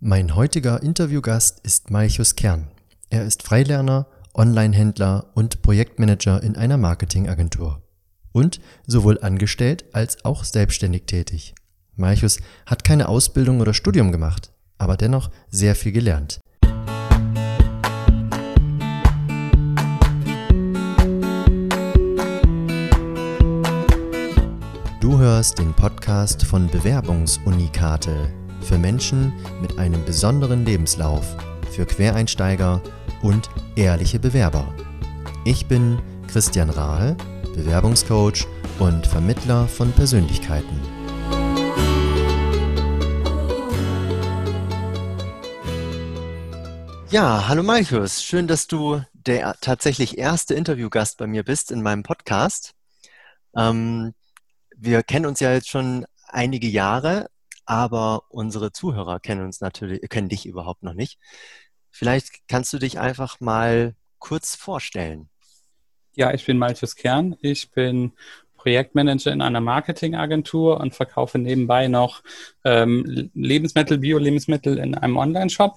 Mein heutiger Interviewgast ist Malchus Kern. Er ist Freilerner, Online-Händler und Projektmanager in einer Marketingagentur. Und sowohl angestellt als auch selbstständig tätig. Malchus hat keine Ausbildung oder Studium gemacht, aber dennoch sehr viel gelernt. Du hörst den Podcast von Bewerbungsunikate für Menschen mit einem besonderen Lebenslauf, für Quereinsteiger und ehrliche Bewerber. Ich bin Christian Rahl, Bewerbungscoach und Vermittler von Persönlichkeiten. Ja, hallo Malchus, schön, dass du der tatsächlich erste Interviewgast bei mir bist in meinem Podcast. Ähm, wir kennen uns ja jetzt schon einige Jahre, aber unsere Zuhörer kennen uns natürlich, kennen dich überhaupt noch nicht. Vielleicht kannst du dich einfach mal kurz vorstellen. Ja, ich bin Malchus Kern. Ich bin Projektmanager in einer Marketingagentur und verkaufe nebenbei noch ähm, Lebensmittel, Bio-Lebensmittel in einem Online-Shop.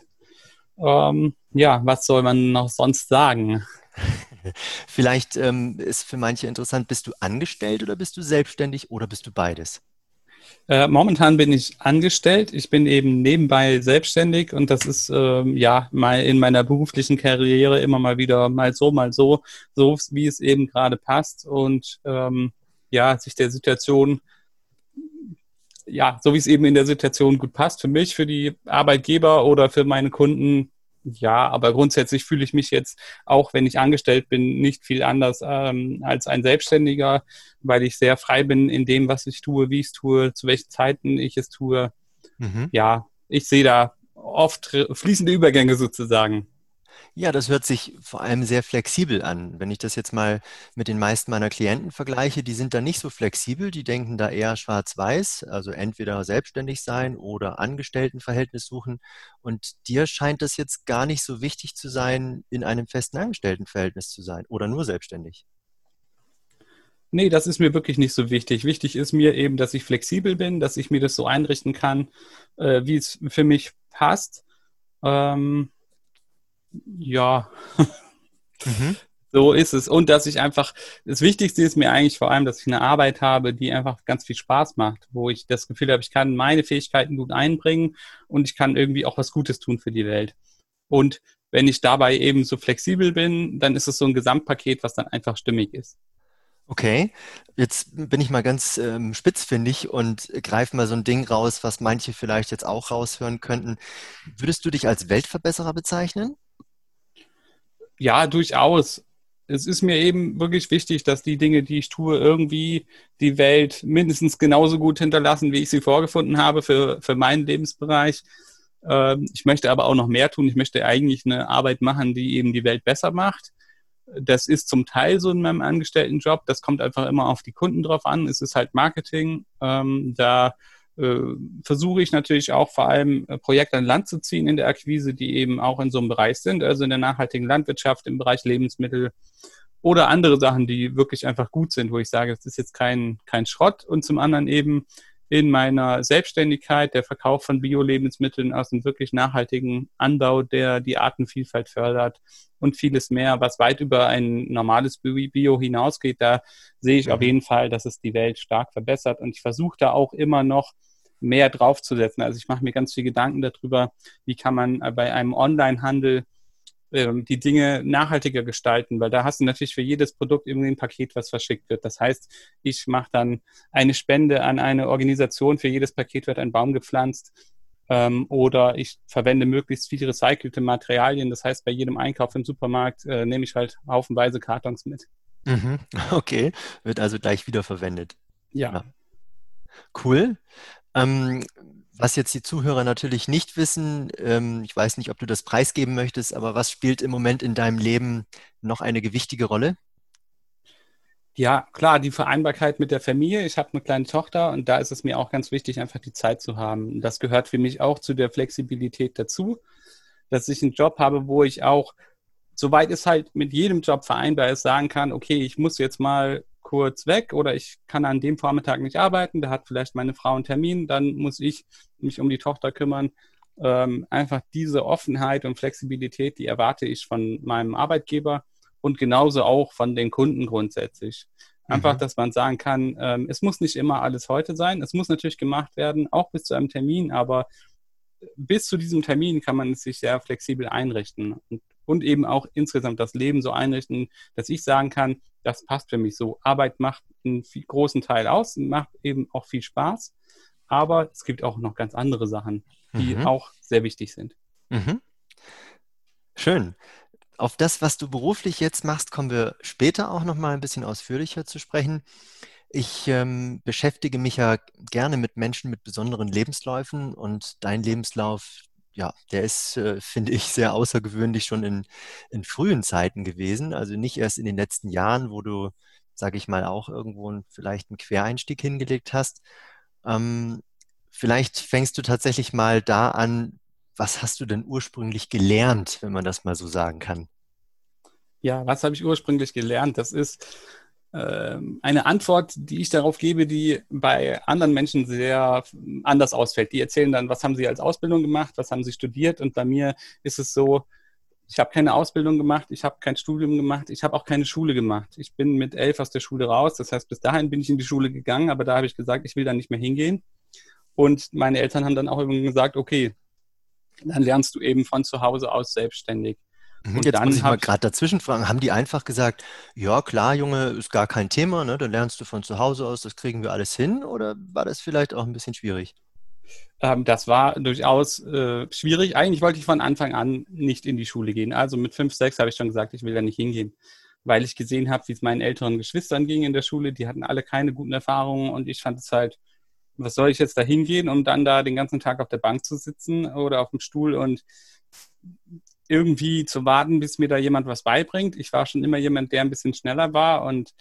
Ähm, ja, was soll man noch sonst sagen? Vielleicht ähm, ist für manche interessant, bist du angestellt oder bist du selbstständig oder bist du beides? Äh, momentan bin ich angestellt. Ich bin eben nebenbei selbstständig und das ist ähm, ja mal in meiner beruflichen Karriere immer mal wieder mal so, mal so, so wie es eben gerade passt und ähm, ja, sich der Situation ja, so wie es eben in der Situation gut passt, für mich, für die Arbeitgeber oder für meine Kunden, ja, aber grundsätzlich fühle ich mich jetzt, auch wenn ich angestellt bin, nicht viel anders ähm, als ein Selbstständiger, weil ich sehr frei bin in dem, was ich tue, wie ich es tue, zu welchen Zeiten ich es tue. Mhm. Ja, ich sehe da oft fließende Übergänge sozusagen. Ja, das hört sich vor allem sehr flexibel an. Wenn ich das jetzt mal mit den meisten meiner Klienten vergleiche, die sind da nicht so flexibel, die denken da eher schwarz-weiß, also entweder selbstständig sein oder Angestelltenverhältnis suchen. Und dir scheint das jetzt gar nicht so wichtig zu sein, in einem festen Angestelltenverhältnis zu sein oder nur selbstständig. Nee, das ist mir wirklich nicht so wichtig. Wichtig ist mir eben, dass ich flexibel bin, dass ich mir das so einrichten kann, äh, wie es für mich passt. Ähm, ja, mhm. so ist es. Und dass ich einfach, das Wichtigste ist mir eigentlich vor allem, dass ich eine Arbeit habe, die einfach ganz viel Spaß macht, wo ich das Gefühl habe, ich kann meine Fähigkeiten gut einbringen und ich kann irgendwie auch was Gutes tun für die Welt. Und wenn ich dabei eben so flexibel bin, dann ist es so ein Gesamtpaket, was dann einfach stimmig ist. Okay, jetzt bin ich mal ganz ähm, spitzfindig und greife mal so ein Ding raus, was manche vielleicht jetzt auch raushören könnten. Würdest du dich als Weltverbesserer bezeichnen? Ja, durchaus. Es ist mir eben wirklich wichtig, dass die Dinge, die ich tue, irgendwie die Welt mindestens genauso gut hinterlassen, wie ich sie vorgefunden habe für, für meinen Lebensbereich. Ähm, ich möchte aber auch noch mehr tun. Ich möchte eigentlich eine Arbeit machen, die eben die Welt besser macht. Das ist zum Teil so in meinem Angestelltenjob. Das kommt einfach immer auf die Kunden drauf an. Es ist halt Marketing. Ähm, da versuche ich natürlich auch vor allem äh, Projekte an Land zu ziehen in der Akquise, die eben auch in so einem Bereich sind, also in der nachhaltigen Landwirtschaft, im Bereich Lebensmittel oder andere Sachen, die wirklich einfach gut sind, wo ich sage, das ist jetzt kein, kein Schrott und zum anderen eben in meiner Selbstständigkeit der Verkauf von Bio-Lebensmitteln aus einem wirklich nachhaltigen Anbau, der die Artenvielfalt fördert und vieles mehr, was weit über ein normales Bio hinausgeht. Da sehe ich mhm. auf jeden Fall, dass es die Welt stark verbessert und ich versuche da auch immer noch mehr draufzusetzen. Also ich mache mir ganz viel Gedanken darüber, wie kann man bei einem Online-Handel ähm, die Dinge nachhaltiger gestalten, weil da hast du natürlich für jedes Produkt irgendwie ein Paket, was verschickt wird. Das heißt, ich mache dann eine Spende an eine Organisation, für jedes Paket wird ein Baum gepflanzt ähm, oder ich verwende möglichst viele recycelte Materialien. Das heißt, bei jedem Einkauf im Supermarkt äh, nehme ich halt haufenweise Kartons mit. Mhm. Okay, wird also gleich wiederverwendet. Ja. ja. Cool. Ähm, was jetzt die Zuhörer natürlich nicht wissen, ähm, ich weiß nicht, ob du das preisgeben möchtest, aber was spielt im Moment in deinem Leben noch eine gewichtige Rolle? Ja, klar, die Vereinbarkeit mit der Familie. Ich habe eine kleine Tochter und da ist es mir auch ganz wichtig, einfach die Zeit zu haben. Das gehört für mich auch zu der Flexibilität dazu, dass ich einen Job habe, wo ich auch, soweit es halt mit jedem Job vereinbar ist, sagen kann, okay, ich muss jetzt mal kurz weg oder ich kann an dem Vormittag nicht arbeiten, da hat vielleicht meine Frau einen Termin, dann muss ich mich um die Tochter kümmern. Ähm, einfach diese Offenheit und Flexibilität, die erwarte ich von meinem Arbeitgeber und genauso auch von den Kunden grundsätzlich. Einfach, mhm. dass man sagen kann, ähm, es muss nicht immer alles heute sein. Es muss natürlich gemacht werden, auch bis zu einem Termin, aber bis zu diesem Termin kann man es sich sehr flexibel einrichten und, und eben auch insgesamt das Leben so einrichten, dass ich sagen kann, das passt für mich so. Arbeit macht einen großen Teil aus, macht eben auch viel Spaß, aber es gibt auch noch ganz andere Sachen, die mhm. auch sehr wichtig sind. Mhm. Schön. Auf das, was du beruflich jetzt machst, kommen wir später auch noch mal ein bisschen ausführlicher zu sprechen. Ich ähm, beschäftige mich ja gerne mit Menschen mit besonderen Lebensläufen und dein Lebenslauf, ja, der ist, äh, finde ich, sehr außergewöhnlich schon in, in frühen Zeiten gewesen. Also nicht erst in den letzten Jahren, wo du, sage ich mal, auch irgendwo vielleicht einen Quereinstieg hingelegt hast. Ähm, vielleicht fängst du tatsächlich mal da an, was hast du denn ursprünglich gelernt, wenn man das mal so sagen kann? Ja, was habe ich ursprünglich gelernt? Das ist eine Antwort, die ich darauf gebe, die bei anderen Menschen sehr anders ausfällt. Die erzählen dann, was haben sie als Ausbildung gemacht, was haben sie studiert und bei mir ist es so, ich habe keine Ausbildung gemacht, ich habe kein Studium gemacht, ich habe auch keine Schule gemacht. Ich bin mit elf aus der Schule raus, das heißt, bis dahin bin ich in die Schule gegangen, aber da habe ich gesagt, ich will da nicht mehr hingehen. Und meine Eltern haben dann auch gesagt, okay, dann lernst du eben von zu Hause aus selbstständig. Mhm. Und Jetzt muss ich mal gerade dazwischen fragen, haben die einfach gesagt, ja klar, Junge, ist gar kein Thema, ne? dann lernst du von zu Hause aus, das kriegen wir alles hin oder war das vielleicht auch ein bisschen schwierig? Ähm, das war durchaus äh, schwierig. Eigentlich wollte ich von Anfang an nicht in die Schule gehen. Also mit fünf, sechs habe ich schon gesagt, ich will da nicht hingehen, weil ich gesehen habe, wie es meinen älteren Geschwistern ging in der Schule. Die hatten alle keine guten Erfahrungen und ich fand es halt, was soll ich jetzt da hingehen, um dann da den ganzen Tag auf der Bank zu sitzen oder auf dem Stuhl und irgendwie zu warten, bis mir da jemand was beibringt. Ich war schon immer jemand, der ein bisschen schneller war und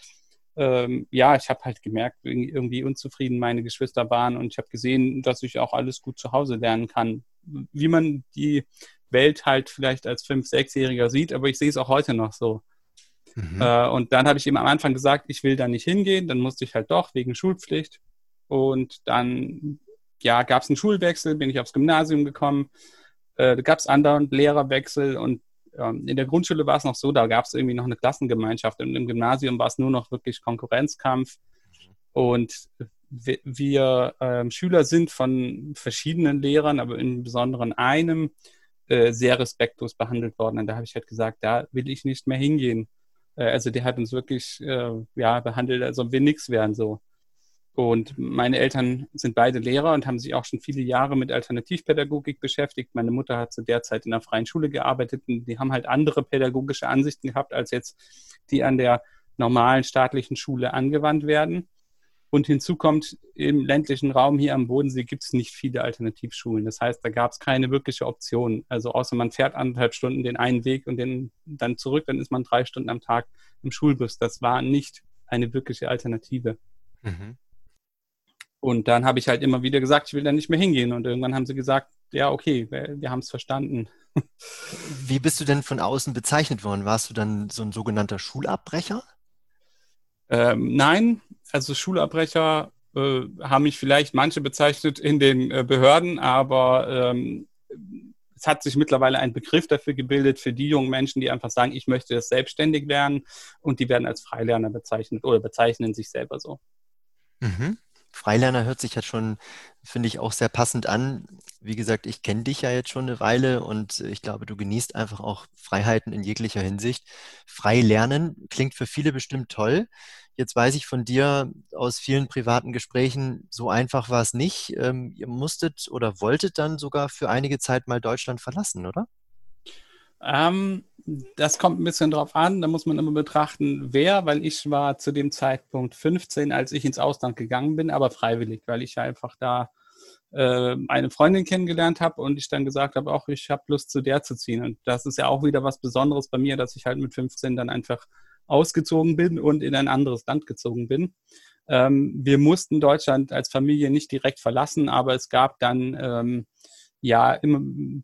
ähm, ja, ich habe halt gemerkt, irgendwie unzufrieden meine Geschwister waren und ich habe gesehen, dass ich auch alles gut zu Hause lernen kann. Wie man die Welt halt vielleicht als Fünf-, Sechsjähriger sieht, aber ich sehe es auch heute noch so. Mhm. Äh, und dann habe ich ihm am Anfang gesagt, ich will da nicht hingehen, dann musste ich halt doch wegen Schulpflicht. Und dann, ja, gab es einen Schulwechsel, bin ich aufs Gymnasium gekommen äh, da gab es andauernd Lehrerwechsel und ähm, in der Grundschule war es noch so, da gab es irgendwie noch eine Klassengemeinschaft und im Gymnasium war es nur noch wirklich Konkurrenzkampf. Und wir äh, Schüler sind von verschiedenen Lehrern, aber im Besonderen einem, äh, sehr respektlos behandelt worden. Und da habe ich halt gesagt, da will ich nicht mehr hingehen. Äh, also der hat uns wirklich äh, ja, behandelt, als ob wir nichts wären so. Und meine Eltern sind beide Lehrer und haben sich auch schon viele Jahre mit Alternativpädagogik beschäftigt. Meine Mutter hat zu der Zeit in einer freien Schule gearbeitet und die haben halt andere pädagogische Ansichten gehabt, als jetzt die an der normalen staatlichen Schule angewandt werden. Und hinzu kommt, im ländlichen Raum hier am Bodensee gibt es nicht viele Alternativschulen. Das heißt, da gab es keine wirkliche Option. Also außer man fährt anderthalb Stunden den einen Weg und den dann zurück, dann ist man drei Stunden am Tag im Schulbus. Das war nicht eine wirkliche Alternative. Mhm. Und dann habe ich halt immer wieder gesagt, ich will da nicht mehr hingehen. Und irgendwann haben sie gesagt, ja, okay, wir, wir haben es verstanden. Wie bist du denn von außen bezeichnet worden? Warst du dann so ein sogenannter Schulabbrecher? Ähm, nein, also Schulabbrecher äh, haben mich vielleicht manche bezeichnet in den äh, Behörden, aber ähm, es hat sich mittlerweile ein Begriff dafür gebildet für die jungen Menschen, die einfach sagen, ich möchte das selbstständig lernen und die werden als Freilerner bezeichnet oder bezeichnen sich selber so. Mhm. Freilerner hört sich ja schon, finde ich, auch sehr passend an. Wie gesagt, ich kenne dich ja jetzt schon eine Weile und ich glaube, du genießt einfach auch Freiheiten in jeglicher Hinsicht. Frei lernen klingt für viele bestimmt toll. Jetzt weiß ich von dir aus vielen privaten Gesprächen, so einfach war es nicht. Ähm, ihr musstet oder wolltet dann sogar für einige Zeit mal Deutschland verlassen, oder? Ähm, das kommt ein bisschen drauf an. Da muss man immer betrachten, wer, weil ich war zu dem Zeitpunkt 15, als ich ins Ausland gegangen bin, aber freiwillig, weil ich einfach da äh, eine Freundin kennengelernt habe und ich dann gesagt habe, auch ich habe Lust zu der zu ziehen. Und das ist ja auch wieder was Besonderes bei mir, dass ich halt mit 15 dann einfach ausgezogen bin und in ein anderes Land gezogen bin. Ähm, wir mussten Deutschland als Familie nicht direkt verlassen, aber es gab dann ähm, ja, immer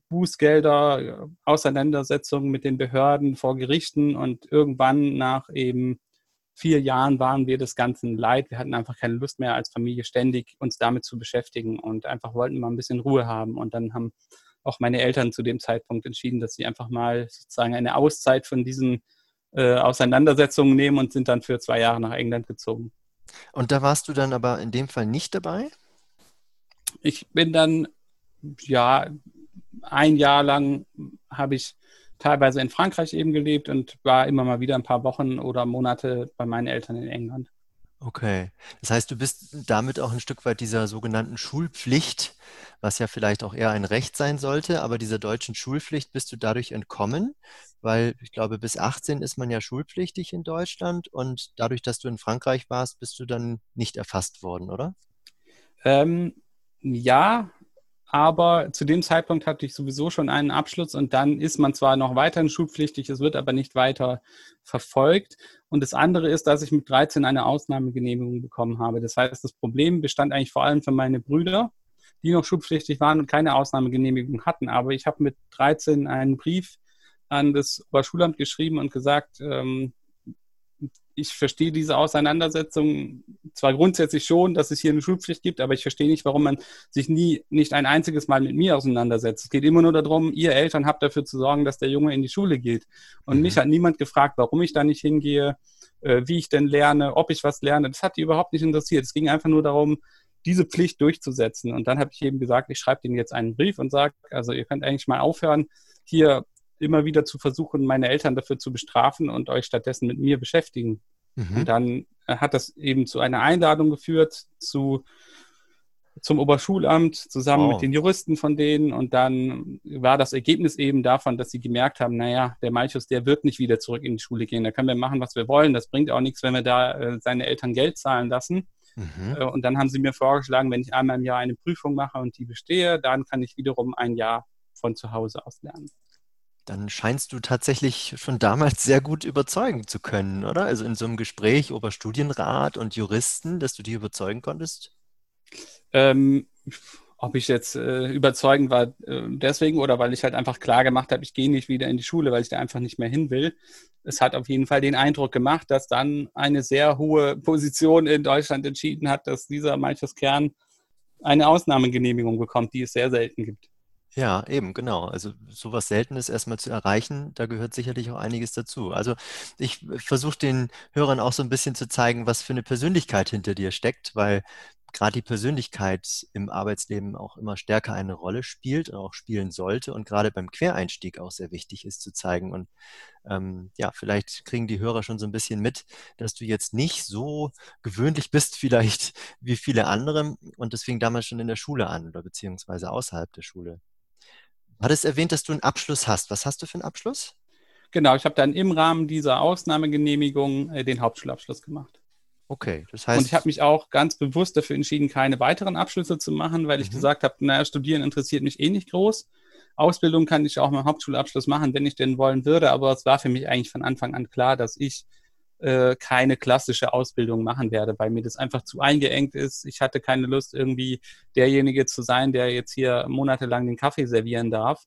Bußgelder, Auseinandersetzungen mit den Behörden vor Gerichten und irgendwann nach eben vier Jahren waren wir des Ganzen leid. Wir hatten einfach keine Lust mehr als Familie ständig uns damit zu beschäftigen und einfach wollten mal ein bisschen Ruhe haben. Und dann haben auch meine Eltern zu dem Zeitpunkt entschieden, dass sie einfach mal sozusagen eine Auszeit von diesen äh, Auseinandersetzungen nehmen und sind dann für zwei Jahre nach England gezogen. Und da warst du dann aber in dem Fall nicht dabei? Ich bin dann, ja, ein Jahr lang habe ich teilweise in Frankreich eben gelebt und war immer mal wieder ein paar Wochen oder Monate bei meinen Eltern in England. Okay. Das heißt, du bist damit auch ein Stück weit dieser sogenannten Schulpflicht, was ja vielleicht auch eher ein Recht sein sollte, aber dieser deutschen Schulpflicht bist du dadurch entkommen, weil ich glaube, bis 18 ist man ja schulpflichtig in Deutschland und dadurch, dass du in Frankreich warst, bist du dann nicht erfasst worden, oder? Ähm, ja, aber zu dem Zeitpunkt hatte ich sowieso schon einen Abschluss und dann ist man zwar noch weiterhin schulpflichtig, es wird aber nicht weiter verfolgt. Und das andere ist, dass ich mit 13 eine Ausnahmegenehmigung bekommen habe. Das heißt, das Problem bestand eigentlich vor allem für meine Brüder, die noch schulpflichtig waren und keine Ausnahmegenehmigung hatten. Aber ich habe mit 13 einen Brief an das Oberschulamt geschrieben und gesagt, ähm, ich verstehe diese Auseinandersetzung zwar grundsätzlich schon, dass es hier eine Schulpflicht gibt, aber ich verstehe nicht, warum man sich nie nicht ein einziges Mal mit mir auseinandersetzt. Es geht immer nur darum, ihr Eltern habt dafür zu sorgen, dass der Junge in die Schule geht. Und mhm. mich hat niemand gefragt, warum ich da nicht hingehe, äh, wie ich denn lerne, ob ich was lerne. Das hat die überhaupt nicht interessiert. Es ging einfach nur darum, diese Pflicht durchzusetzen. Und dann habe ich eben gesagt, ich schreibe denen jetzt einen Brief und sage, also ihr könnt eigentlich mal aufhören, hier immer wieder zu versuchen, meine Eltern dafür zu bestrafen und euch stattdessen mit mir beschäftigen. Mhm. Und dann äh, hat das eben zu einer Einladung geführt zu, zum Oberschulamt zusammen wow. mit den Juristen von denen. Und dann war das Ergebnis eben davon, dass sie gemerkt haben, naja, der Malchus, der wird nicht wieder zurück in die Schule gehen. Da können wir machen, was wir wollen. Das bringt auch nichts, wenn wir da äh, seine Eltern Geld zahlen lassen. Mhm. Äh, und dann haben sie mir vorgeschlagen, wenn ich einmal im Jahr eine Prüfung mache und die bestehe, dann kann ich wiederum ein Jahr von zu Hause aus lernen. Dann scheinst du tatsächlich schon damals sehr gut überzeugen zu können, oder? Also in so einem Gespräch über Studienrat und Juristen, dass du die überzeugen konntest? Ähm, ob ich jetzt äh, überzeugend war äh, deswegen oder weil ich halt einfach klar gemacht habe, ich gehe nicht wieder in die Schule, weil ich da einfach nicht mehr hin will. Es hat auf jeden Fall den Eindruck gemacht, dass dann eine sehr hohe Position in Deutschland entschieden hat, dass dieser Malchus Kern eine Ausnahmegenehmigung bekommt, die es sehr selten gibt. Ja, eben, genau. Also sowas Seltenes erstmal zu erreichen, da gehört sicherlich auch einiges dazu. Also ich versuche den Hörern auch so ein bisschen zu zeigen, was für eine Persönlichkeit hinter dir steckt, weil gerade die Persönlichkeit im Arbeitsleben auch immer stärker eine Rolle spielt und auch spielen sollte und gerade beim Quereinstieg auch sehr wichtig ist zu zeigen. Und ähm, ja, vielleicht kriegen die Hörer schon so ein bisschen mit, dass du jetzt nicht so gewöhnlich bist, vielleicht wie viele andere. Und fing damals schon in der Schule an oder beziehungsweise außerhalb der Schule. Du hattest erwähnt, dass du einen Abschluss hast. Was hast du für einen Abschluss? Genau, ich habe dann im Rahmen dieser Ausnahmegenehmigung äh, den Hauptschulabschluss gemacht. Okay, das heißt. Und ich habe mich auch ganz bewusst dafür entschieden, keine weiteren Abschlüsse zu machen, weil ich mhm. gesagt habe, naja, Studieren interessiert mich eh nicht groß. Ausbildung kann ich auch mit dem Hauptschulabschluss machen, wenn ich denn wollen würde, aber es war für mich eigentlich von Anfang an klar, dass ich äh, keine klassische Ausbildung machen werde, weil mir das einfach zu eingeengt ist. Ich hatte keine Lust, irgendwie derjenige zu sein, der jetzt hier monatelang den Kaffee servieren darf.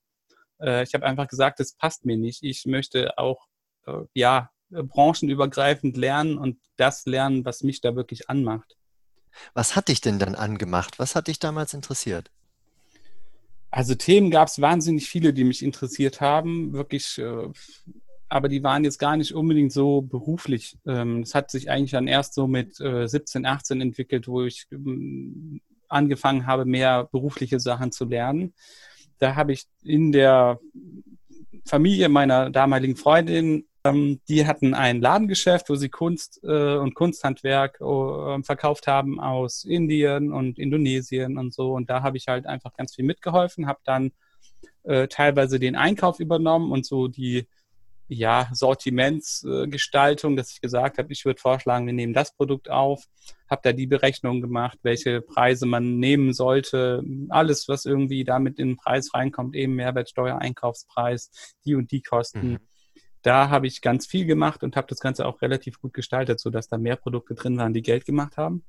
Äh, ich habe einfach gesagt, das passt mir nicht. Ich möchte auch, äh, ja, branchenübergreifend lernen und das lernen, was mich da wirklich anmacht. Was hat dich denn dann angemacht? Was hat dich damals interessiert? Also Themen gab es wahnsinnig viele, die mich interessiert haben. Wirklich äh, aber die waren jetzt gar nicht unbedingt so beruflich. Ähm, es hat sich eigentlich dann erst so mit äh, 17, 18 entwickelt, wo ich ähm, angefangen habe, mehr berufliche Sachen zu lernen. Da habe ich in der Familie meiner damaligen Freundin, ähm, die hatten ein Ladengeschäft, wo sie Kunst äh, und Kunsthandwerk äh, verkauft haben aus Indien und Indonesien und so. Und da habe ich halt einfach ganz viel mitgeholfen, habe dann äh, teilweise den Einkauf übernommen und so die ja, Sortimentsgestaltung, dass ich gesagt habe, ich würde vorschlagen, wir nehmen das Produkt auf, habe da die Berechnung gemacht, welche Preise man nehmen sollte, alles, was irgendwie damit in den Preis reinkommt, eben Mehrwertsteuer, Einkaufspreis, die und die Kosten. Mhm. Da habe ich ganz viel gemacht und habe das Ganze auch relativ gut gestaltet, sodass da mehr Produkte drin waren, die Geld gemacht haben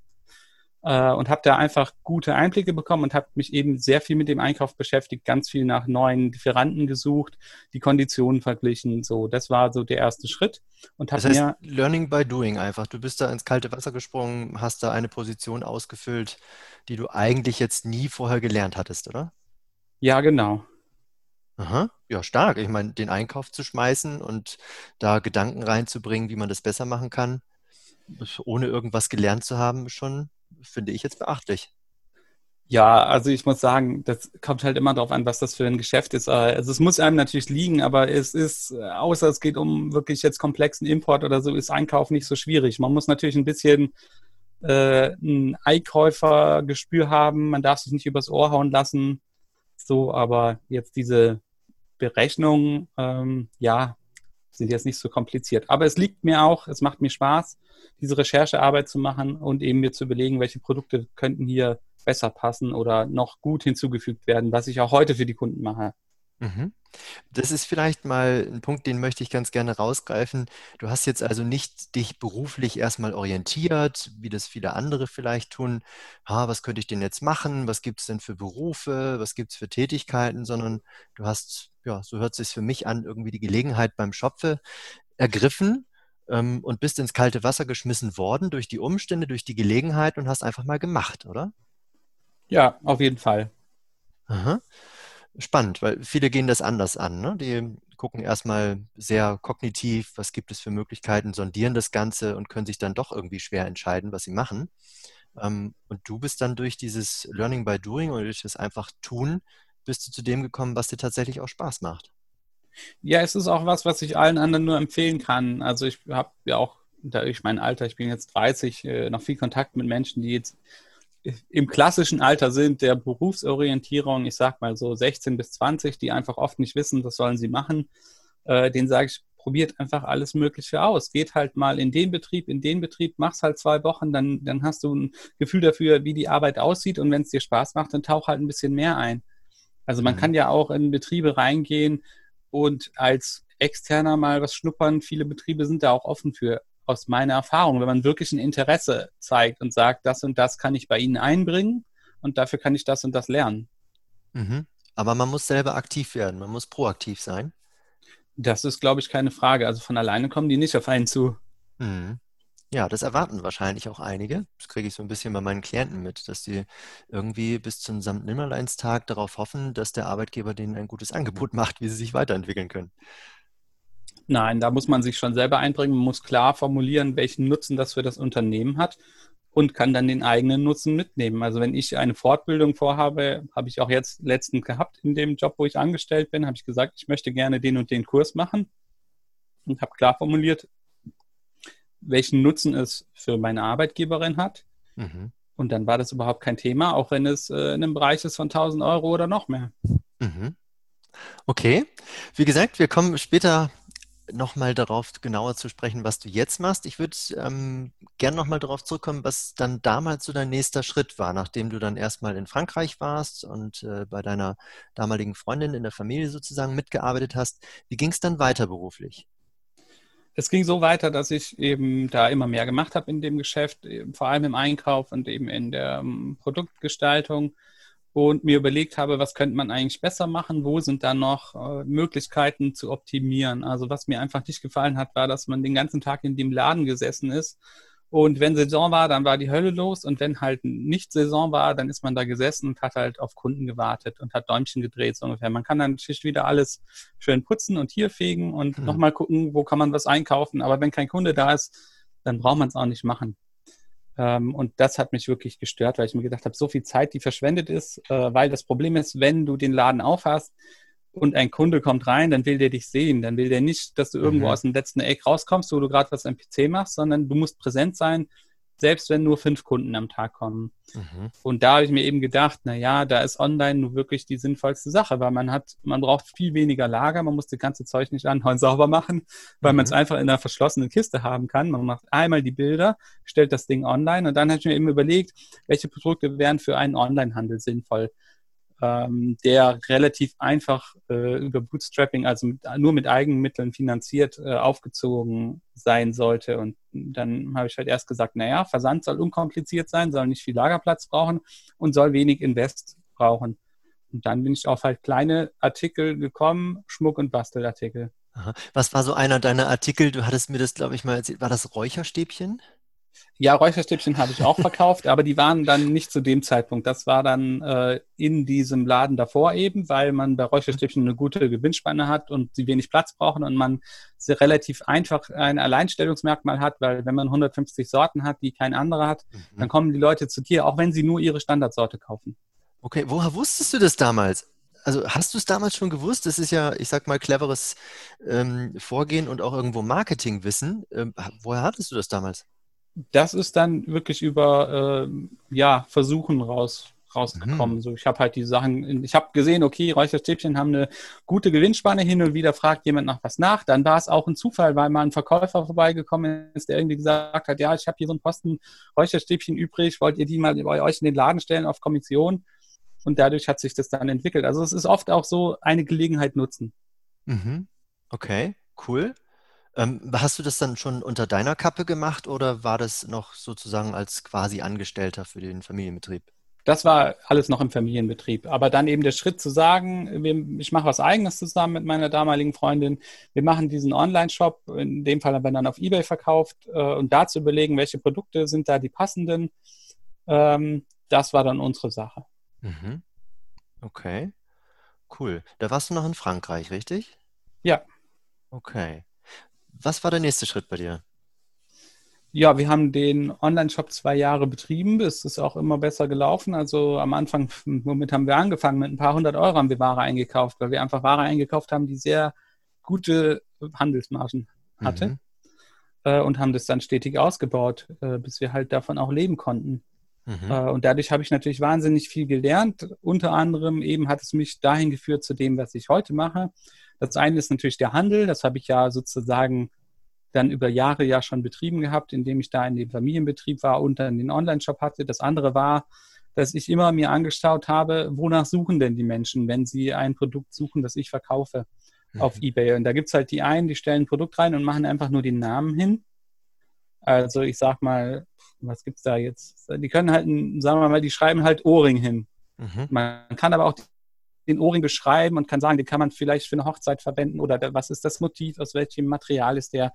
äh, und habe da einfach gute Einblicke bekommen und habe mich eben sehr viel mit dem Einkauf beschäftigt, ganz viel nach neuen Lieferanten gesucht, die Konditionen verglichen. So, das war so der erste Schritt. Und das heißt, mir, Learning by Doing einfach. Du bist da ins kalte Wasser gesprungen, hast da eine Position ausgefüllt, die du eigentlich jetzt nie vorher gelernt hattest, oder? Ja, genau. Aha, ja, stark. Ich meine, den Einkauf zu schmeißen und da Gedanken reinzubringen, wie man das besser machen kann, ohne irgendwas gelernt zu haben, schon, finde ich jetzt beachtlich. Ja, also ich muss sagen, das kommt halt immer darauf an, was das für ein Geschäft ist. Äh, also es muss einem natürlich liegen, aber es ist, äh, außer es geht um wirklich jetzt komplexen Import oder so, ist Einkauf nicht so schwierig. Man muss natürlich ein bisschen äh, ein Einkäufergespür haben, man darf sich nicht übers Ohr hauen lassen. So, aber jetzt diese Berechnungen, ähm, ja, sind jetzt nicht so kompliziert. Aber es liegt mir auch, es macht mir Spaß, diese Recherchearbeit zu machen und eben mir zu überlegen, welche Produkte könnten hier besser passen oder noch gut hinzugefügt werden, was ich auch heute für die Kunden mache. Mhm. Das ist vielleicht mal ein Punkt, den möchte ich ganz gerne rausgreifen. Du hast jetzt also nicht dich beruflich erstmal orientiert, wie das viele andere vielleicht tun. Ha, was könnte ich denn jetzt machen? Was gibt es denn für Berufe? Was gibt es für Tätigkeiten? Sondern du hast, ja, so hört es sich für mich an, irgendwie die Gelegenheit beim Schopfe ergriffen ähm, und bist ins kalte Wasser geschmissen worden durch die Umstände, durch die Gelegenheit und hast einfach mal gemacht, oder? Ja, auf jeden Fall. Aha spannend, weil viele gehen das anders an. Ne? Die gucken erstmal sehr kognitiv, was gibt es für Möglichkeiten, sondieren das Ganze und können sich dann doch irgendwie schwer entscheiden, was sie machen. Ähm, und du bist dann durch dieses Learning by Doing oder durch das einfach Tun, bist du zu dem gekommen, was dir tatsächlich auch Spaß macht. Ja, es ist auch was, was ich allen anderen nur empfehlen kann. Also ich habe ja auch durch mein Alter, ich bin jetzt 30, äh, noch viel Kontakt mit Menschen, die jetzt im klassischen Alter sind, der Berufsorientierung, ich sag mal so 16 bis 20, die einfach oft nicht wissen, was sollen sie machen, äh, den sage ich, probiert einfach alles Mögliche aus. Geht halt mal in den Betrieb, in den Betrieb, mach's halt zwei Wochen, dann, dann hast du ein Gefühl dafür, wie die Arbeit aussieht und wenn es dir Spaß macht, dann tauch halt ein bisschen mehr ein. Also man mhm. kann ja auch in Betriebe reingehen und als Externer mal was schnuppern. Viele Betriebe sind da auch offen für aus meiner Erfahrung, wenn man wirklich ein Interesse zeigt und sagt, das und das kann ich bei Ihnen einbringen und dafür kann ich das und das lernen. Mhm. Aber man muss selber aktiv werden, man muss proaktiv sein. Das ist, glaube ich, keine Frage. Also von alleine kommen die nicht auf einen zu. Mhm. Ja, das erwarten wahrscheinlich auch einige. Das kriege ich so ein bisschen bei meinen Klienten mit, dass die irgendwie bis zum Samt-Nimmerleins-Tag darauf hoffen, dass der Arbeitgeber denen ein gutes Angebot macht, wie sie sich weiterentwickeln können. Nein, da muss man sich schon selber einbringen. Man muss klar formulieren, welchen Nutzen das für das Unternehmen hat und kann dann den eigenen Nutzen mitnehmen. Also wenn ich eine Fortbildung vorhabe, habe ich auch jetzt letztens gehabt in dem Job, wo ich angestellt bin, habe ich gesagt, ich möchte gerne den und den Kurs machen und habe klar formuliert, welchen Nutzen es für meine Arbeitgeberin hat. Mhm. Und dann war das überhaupt kein Thema, auch wenn es äh, in einem Bereich ist von 1000 Euro oder noch mehr. Mhm. Okay. Wie gesagt, wir kommen später nochmal darauf genauer zu sprechen, was du jetzt machst. Ich würde ähm, gerne nochmal darauf zurückkommen, was dann damals so dein nächster Schritt war, nachdem du dann erstmal in Frankreich warst und äh, bei deiner damaligen Freundin in der Familie sozusagen mitgearbeitet hast. Wie ging es dann weiter beruflich? Es ging so weiter, dass ich eben da immer mehr gemacht habe in dem Geschäft, vor allem im Einkauf und eben in der um, Produktgestaltung und mir überlegt habe, was könnte man eigentlich besser machen, wo sind da noch äh, Möglichkeiten zu optimieren. Also was mir einfach nicht gefallen hat, war, dass man den ganzen Tag in dem Laden gesessen ist und wenn Saison war, dann war die Hölle los und wenn halt nicht Saison war, dann ist man da gesessen und hat halt auf Kunden gewartet und hat Däumchen gedreht so ungefähr. Man kann dann natürlich wieder alles schön putzen und hier fegen und mhm. nochmal gucken, wo kann man was einkaufen, aber wenn kein Kunde da ist, dann braucht man es auch nicht machen. Ähm, und das hat mich wirklich gestört, weil ich mir gedacht habe, so viel Zeit, die verschwendet ist, äh, weil das Problem ist, wenn du den Laden aufhast und ein Kunde kommt rein, dann will der dich sehen. Dann will der nicht, dass du irgendwo mhm. aus dem letzten Eck rauskommst, wo du gerade was am PC machst, sondern du musst präsent sein, selbst wenn nur fünf Kunden am Tag kommen. Mhm. Und da habe ich mir eben gedacht, na ja, da ist online nur wirklich die sinnvollste Sache, weil man hat, man braucht viel weniger Lager, man muss das ganze Zeug nicht anhauen, sauber machen, weil mhm. man es einfach in einer verschlossenen Kiste haben kann. Man macht einmal die Bilder, stellt das Ding online und dann habe ich mir eben überlegt, welche Produkte wären für einen Onlinehandel sinnvoll ähm, der relativ einfach äh, über Bootstrapping, also mit, nur mit Eigenmitteln finanziert, äh, aufgezogen sein sollte. Und dann habe ich halt erst gesagt, naja, Versand soll unkompliziert sein, soll nicht viel Lagerplatz brauchen und soll wenig Invest brauchen. Und dann bin ich auf halt kleine Artikel gekommen, Schmuck- und Bastelartikel. Aha. Was war so einer deiner Artikel? Du hattest mir das, glaube ich, mal erzählt. War das Räucherstäbchen? Ja, Räucherstäbchen habe ich auch verkauft, aber die waren dann nicht zu dem Zeitpunkt. Das war dann äh, in diesem Laden davor eben, weil man bei Räucherstäbchen eine gute Gewinnspanne hat und sie wenig Platz brauchen und man sehr relativ einfach ein Alleinstellungsmerkmal hat, weil wenn man 150 Sorten hat, die kein anderer hat, mhm. dann kommen die Leute zu dir, auch wenn sie nur ihre Standardsorte kaufen. Okay, woher wusstest du das damals? Also hast du es damals schon gewusst? Das ist ja, ich sag mal, cleveres ähm, Vorgehen und auch irgendwo Marketingwissen. Ähm, woher hattest du das damals? Das ist dann wirklich über äh, ja, Versuchen raus, rausgekommen. Mhm. So, ich habe halt die Sachen, ich habe gesehen, okay, Räucherstäbchen haben eine gute Gewinnspanne, hin und wieder fragt jemand nach was nach. Dann war es auch ein Zufall, weil mal ein Verkäufer vorbeigekommen ist, der irgendwie gesagt hat, ja, ich habe hier so einen Posten Räucherstäbchen übrig, wollt ihr die mal bei euch in den Laden stellen auf Kommission? Und dadurch hat sich das dann entwickelt. Also es ist oft auch so eine Gelegenheit nutzen. Mhm. Okay, cool. Ähm, hast du das dann schon unter deiner Kappe gemacht oder war das noch sozusagen als quasi Angestellter für den Familienbetrieb? Das war alles noch im Familienbetrieb. Aber dann eben der Schritt zu sagen, ich mache was Eigenes zusammen mit meiner damaligen Freundin. Wir machen diesen Online-Shop, in dem Fall haben wir dann auf Ebay verkauft äh, und da zu überlegen, welche Produkte sind da die passenden. Ähm, das war dann unsere Sache. Mhm. Okay, cool. Da warst du noch in Frankreich, richtig? Ja. Okay. Was war der nächste Schritt bei dir? Ja, wir haben den Online-Shop zwei Jahre betrieben. Es ist auch immer besser gelaufen. Also am Anfang, womit haben wir angefangen? Mit ein paar hundert Euro haben wir Ware eingekauft, weil wir einfach Ware eingekauft haben, die sehr gute Handelsmargen hatte. Mhm. Äh, und haben das dann stetig ausgebaut, äh, bis wir halt davon auch leben konnten. Mhm. Äh, und dadurch habe ich natürlich wahnsinnig viel gelernt. Unter anderem eben hat es mich dahin geführt zu dem, was ich heute mache. Das eine ist natürlich der Handel. Das habe ich ja sozusagen dann über Jahre ja schon betrieben gehabt, indem ich da in dem Familienbetrieb war und dann den Online-Shop hatte. Das andere war, dass ich immer mir angeschaut habe, wonach suchen denn die Menschen, wenn sie ein Produkt suchen, das ich verkaufe mhm. auf Ebay. Und da gibt es halt die einen, die stellen ein Produkt rein und machen einfach nur den Namen hin. Also ich sag mal, was gibt es da jetzt? Die können halt, sagen wir mal, die schreiben halt Ohrring hin. Mhm. Man kann aber auch den Ohrring beschreiben und kann sagen, den kann man vielleicht für eine Hochzeit verwenden oder was ist das Motiv, aus welchem Material ist der.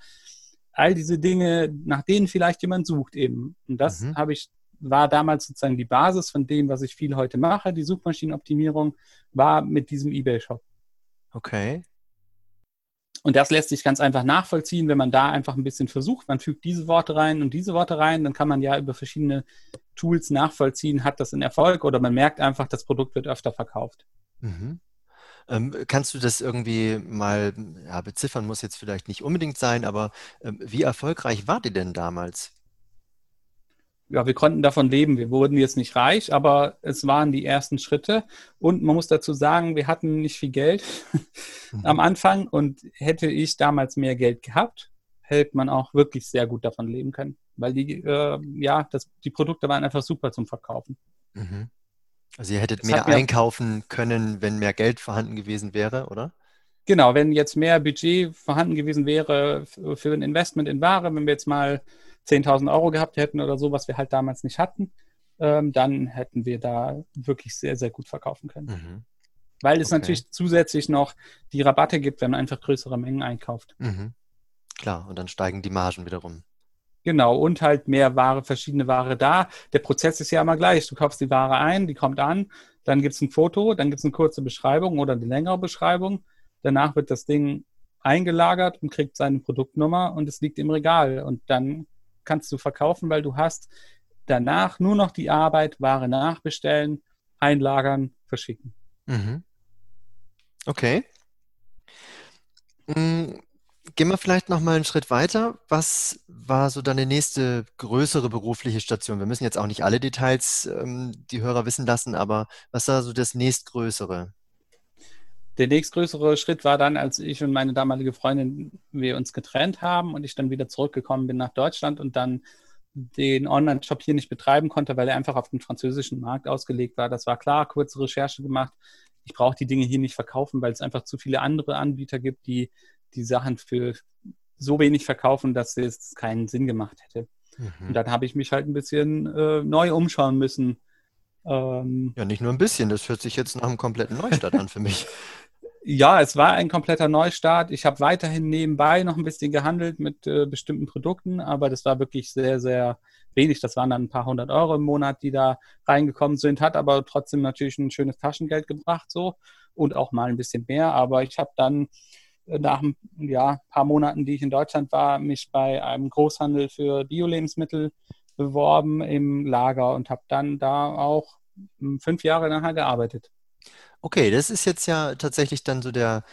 All diese Dinge, nach denen vielleicht jemand sucht eben. Und das mhm. habe ich, war damals sozusagen die Basis von dem, was ich viel heute mache. Die Suchmaschinenoptimierung war mit diesem eBay-Shop. Okay. Und das lässt sich ganz einfach nachvollziehen, wenn man da einfach ein bisschen versucht. Man fügt diese Worte rein und diese Worte rein, dann kann man ja über verschiedene Tools nachvollziehen, hat das einen Erfolg oder man merkt einfach, das Produkt wird öfter verkauft. Mhm. Ähm, kannst du das irgendwie mal ja, beziffern? Muss jetzt vielleicht nicht unbedingt sein, aber ähm, wie erfolgreich wart ihr denn damals? Ja, wir konnten davon leben. Wir wurden jetzt nicht reich, aber es waren die ersten Schritte. Und man muss dazu sagen, wir hatten nicht viel Geld mhm. am Anfang. Und hätte ich damals mehr Geld gehabt, hätte man auch wirklich sehr gut davon leben können. Weil die, äh, ja, das, die Produkte waren einfach super zum Verkaufen. Mhm. Also ihr hättet das mehr einkaufen können, wenn mehr Geld vorhanden gewesen wäre, oder? Genau, wenn jetzt mehr Budget vorhanden gewesen wäre für ein Investment in Ware, wenn wir jetzt mal 10.000 Euro gehabt hätten oder so, was wir halt damals nicht hatten, ähm, dann hätten wir da wirklich sehr, sehr gut verkaufen können. Mhm. Weil es okay. natürlich zusätzlich noch die Rabatte gibt, wenn man einfach größere Mengen einkauft. Mhm. Klar, und dann steigen die Margen wiederum. Genau, und halt mehr Ware, verschiedene Ware da. Der Prozess ist ja immer gleich. Du kaufst die Ware ein, die kommt an, dann gibt es ein Foto, dann gibt es eine kurze Beschreibung oder eine längere Beschreibung. Danach wird das Ding eingelagert und kriegt seine Produktnummer und es liegt im Regal. Und dann kannst du verkaufen, weil du hast danach nur noch die Arbeit, Ware nachbestellen, einlagern, verschicken. Mhm. Okay. Gehen wir vielleicht noch mal einen Schritt weiter. Was war so deine nächste größere berufliche Station? Wir müssen jetzt auch nicht alle Details ähm, die Hörer wissen lassen, aber was war so das nächstgrößere? Der nächstgrößere Schritt war dann, als ich und meine damalige Freundin wir uns getrennt haben und ich dann wieder zurückgekommen bin nach Deutschland und dann den Online-Shop hier nicht betreiben konnte, weil er einfach auf den französischen Markt ausgelegt war. Das war klar, kurze Recherche gemacht. Ich brauche die Dinge hier nicht verkaufen, weil es einfach zu viele andere Anbieter gibt, die die Sachen für so wenig verkaufen, dass es keinen Sinn gemacht hätte. Mhm. Und dann habe ich mich halt ein bisschen äh, neu umschauen müssen. Ähm, ja, nicht nur ein bisschen, das hört sich jetzt nach einem kompletten Neustart an für mich. Ja, es war ein kompletter Neustart. Ich habe weiterhin nebenbei noch ein bisschen gehandelt mit äh, bestimmten Produkten, aber das war wirklich sehr, sehr wenig. Das waren dann ein paar hundert Euro im Monat, die da reingekommen sind, hat aber trotzdem natürlich ein schönes Taschengeld gebracht so und auch mal ein bisschen mehr. Aber ich habe dann nach ein ja, paar Monaten, die ich in Deutschland war, mich bei einem Großhandel für Bio-Lebensmittel beworben im Lager und habe dann da auch hm, fünf Jahre nachher gearbeitet. Okay, das ist jetzt ja tatsächlich dann so der,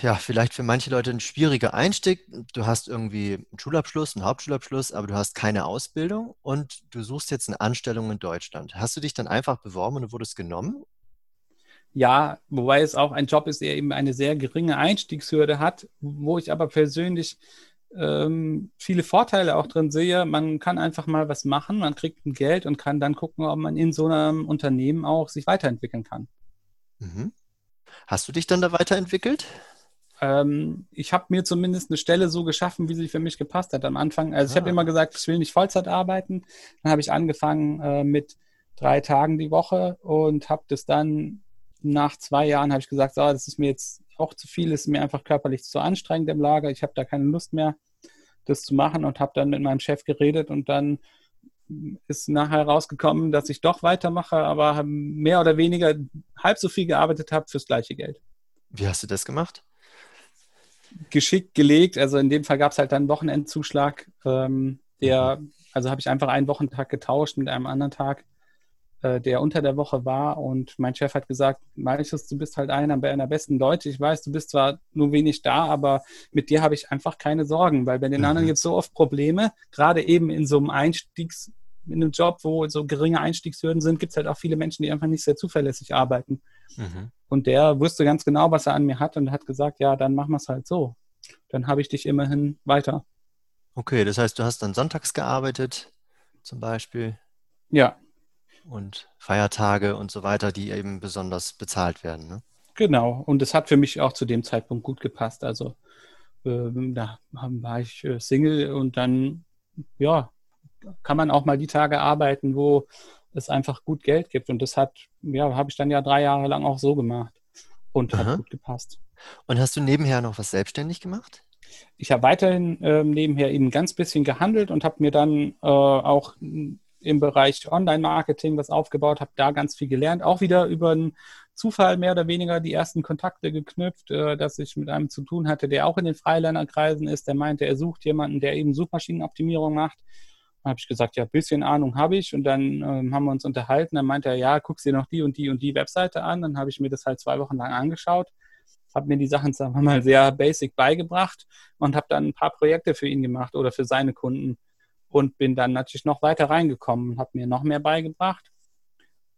ja, vielleicht für manche Leute ein schwieriger Einstieg. Du hast irgendwie einen Schulabschluss, einen Hauptschulabschluss, aber du hast keine Ausbildung und du suchst jetzt eine Anstellung in Deutschland. Hast du dich dann einfach beworben und wurdest genommen? Ja, wobei es auch ein Job ist, der eben eine sehr geringe Einstiegshürde hat, wo ich aber persönlich ähm, viele Vorteile auch drin sehe. Man kann einfach mal was machen, man kriegt ein Geld und kann dann gucken, ob man in so einem Unternehmen auch sich weiterentwickeln kann. Mhm. Hast du dich dann da weiterentwickelt? Ähm, ich habe mir zumindest eine Stelle so geschaffen, wie sie für mich gepasst hat am Anfang. Also ah. ich habe immer gesagt, ich will nicht Vollzeit arbeiten. Dann habe ich angefangen äh, mit drei Tagen die Woche und habe das dann nach zwei Jahren habe ich gesagt, so, das ist mir jetzt auch zu viel, ist mir einfach körperlich zu anstrengend im Lager. Ich habe da keine Lust mehr, das zu machen und habe dann mit meinem Chef geredet und dann ist nachher rausgekommen, dass ich doch weitermache, aber mehr oder weniger halb so viel gearbeitet habe fürs gleiche Geld. Wie hast du das gemacht? Geschickt gelegt. Also in dem Fall gab es halt dann einen Wochenendzuschlag. Ähm, der, mhm. also habe ich einfach einen Wochentag getauscht mit einem anderen Tag. Äh, der unter der Woche war. Und mein Chef hat gesagt, Marius, du bist halt einer der besten Leute. Ich weiß, du bist zwar nur wenig da, aber mit dir habe ich einfach keine Sorgen, weil bei den mhm. anderen gibt es so oft Probleme, gerade eben in so einem Einstiegs, in einem Job, wo so geringe Einstiegshürden sind, gibt es halt auch viele Menschen, die einfach nicht sehr zuverlässig arbeiten. Mhm. Und der wusste ganz genau, was er an mir hat und hat gesagt, ja, dann machen wir es halt so. Dann habe ich dich immerhin weiter. Okay, das heißt, du hast dann sonntags gearbeitet, zum Beispiel. Ja, und Feiertage und so weiter, die eben besonders bezahlt werden. Ne? Genau, und es hat für mich auch zu dem Zeitpunkt gut gepasst. Also ähm, da war ich äh, Single und dann, ja, kann man auch mal die Tage arbeiten, wo es einfach gut Geld gibt. Und das hat, ja, habe ich dann ja drei Jahre lang auch so gemacht und Aha. hat gut gepasst. Und hast du nebenher noch was selbstständig gemacht? Ich habe weiterhin äh, nebenher eben ganz bisschen gehandelt und habe mir dann äh, auch im Bereich Online-Marketing was aufgebaut, habe da ganz viel gelernt, auch wieder über einen Zufall mehr oder weniger die ersten Kontakte geknüpft, äh, dass ich mit einem zu tun hatte, der auch in den Freiländerkreisen ist, der meinte, er sucht jemanden, der eben Suchmaschinenoptimierung macht. Dann habe ich gesagt, ja, ein bisschen Ahnung habe ich. Und dann ähm, haben wir uns unterhalten. Dann meinte er, ja, guckst dir noch die und die und die Webseite an. Dann habe ich mir das halt zwei Wochen lang angeschaut, habe mir die Sachen, sagen wir mal, sehr basic beigebracht und habe dann ein paar Projekte für ihn gemacht oder für seine Kunden und bin dann natürlich noch weiter reingekommen, habe mir noch mehr beigebracht